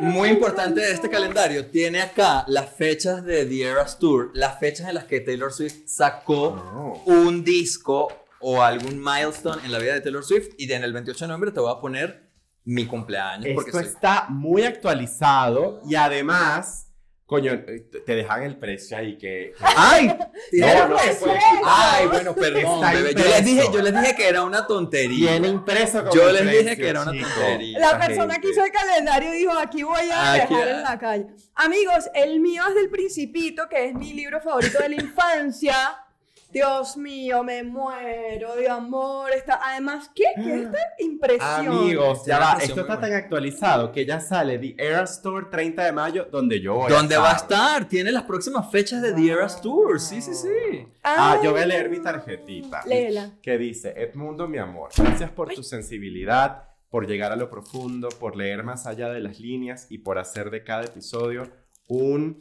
Muy importante de este calendario, tiene acá las fechas de The Eras Tour, las fechas en las que Taylor Swift sacó Oh. un disco o algún milestone en la vida de Taylor Swift y en el 28 de noviembre te voy a poner mi cumpleaños porque Esto soy- está muy actualizado y además, coño, eh, te dejan el precio ahí que... ¡Ay! No, ¿Tiene no se precio? puede quitar. Ay, bueno, perdón, Está bebé. Yo les, dije, yo les dije que era una tontería. Viene impreso como Yo les precio, dije que era una chico. tontería. La persona que hizo el calendario dijo, aquí voy a Aquí, dejar en la calle. Amigos, el mío es del Principito, que es mi libro favorito de la infancia. Dios mío, me muero de amor. Está, además, ¿qué? ¿Qué es esta impresión? Amigos, ya va, esto está tan actualizado que ya sale The Era Store 30 de mayo, donde yo voy ¿Dónde va a estar? Tiene las próximas fechas de The Eras Tour. Sí, sí, sí. Ah, yo voy a leer mi tarjetita. Léela. Que dice, Edmundo, mi amor, gracias por tu sensibilidad, por llegar a lo profundo, por leer más allá de las líneas y por hacer de cada episodio un...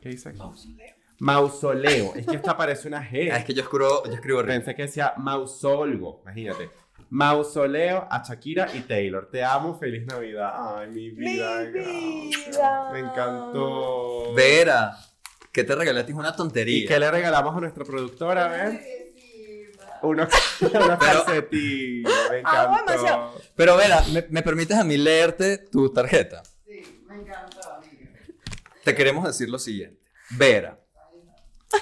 ¿Qué dice aquí? Mausoleo. Mausoleo. Es que esta parece una G. Ah, es que yo escribo, yo escribo horrible. Pensé que decía mausolgo, imagínate. Mausoleo a Shakira y Taylor. Te amo, feliz Navidad. Ay, mi vida. Mi vida. Me encantó. Vera, ¿qué te ti? Es una tontería. ¿Y qué le regalamos a nuestra productora? A ver. Unos, unos calcetines. Me Ah, encantó. Pero Vera, ¿me, me permites a mí leerte tu tarjeta? Sí, me encantó, amiga. Te queremos decir lo siguiente. Vera,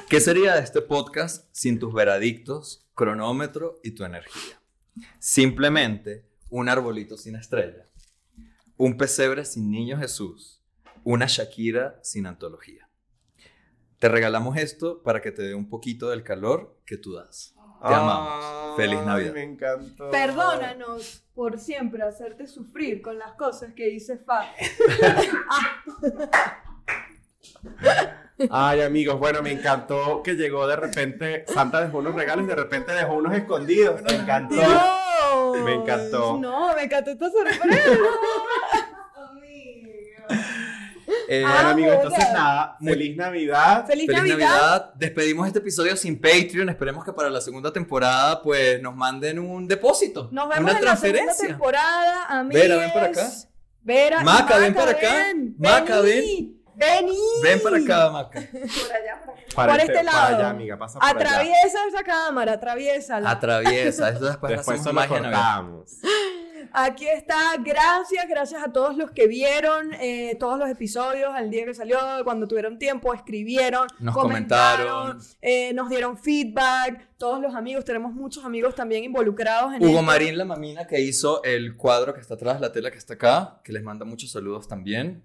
¿qué sería de este podcast sin tus veradictos, cronómetro y tu energía? Simplemente un arbolito sin estrella, un pesebre sin niño Jesús, una Shakira sin antología. Te regalamos esto para que te dé un poquito del calor que tú das. Te amamos. Feliz Ay, Navidad. Me encantó. Perdónanos por siempre hacerte sufrir con las cosas que dice Fa. Ay, amigos, bueno, me encantó que llegó de repente. Santa dejó unos regalos y de repente dejó unos escondidos. Me encantó. Dios. Me encantó. No, me encantó esta sorpresa. Eh, Ah, Bueno, amigos, entonces nada. Feliz Navidad. Feliz, Feliz Navidad. Navidad. Despedimos este episodio sin Patreon. Esperemos que para la segunda temporada pues nos manden un depósito. Nos vemos una en la segunda transferencia. temporada, amigos. Vera, ven para acá. Vera, Maca, ven para acá. ven. Maca, Vení. Vení. Ven para acá, Maca. Por allá, por acá. Por este Para lado. allá, amiga. Pasa por allá. Atraviesa esa cámara, atraviésala. Atraviesa. Esto después, Después hacemos magia. Aquí está, gracias, gracias a todos los que vieron eh, todos los episodios al día que salió, cuando tuvieron tiempo, escribieron, Nos comentaron, comentaron. eh, nos dieron feedback, todos los amigos, tenemos muchos amigos también involucrados en Hugo esto. Marín, la mamina que hizo el cuadro que está atrás, la tela que está acá, que les manda muchos saludos también.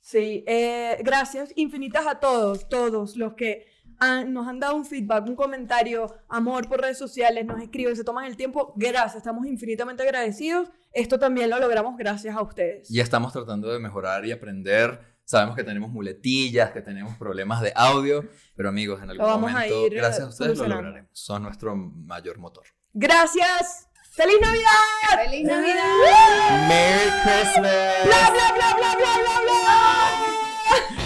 Sí, eh, gracias infinitas a todos, todos los que han- nos han dado un feedback, un comentario, amor por redes sociales, nos escriben, se toman el tiempo. Gracias, estamos infinitamente agradecidos. Esto también lo logramos gracias a ustedes. Y estamos tratando de mejorar y aprender. Sabemos que tenemos muletillas, que tenemos problemas de audio, pero amigos, en algún a momento, eh, gracias a ustedes lo lograremos. Son nuestro mayor motor. Gracias. ¡Feliz Navidad! ¡Feliz Navidad! Merry Christmas. bla, bla, bla, bla, bla, bla, bla.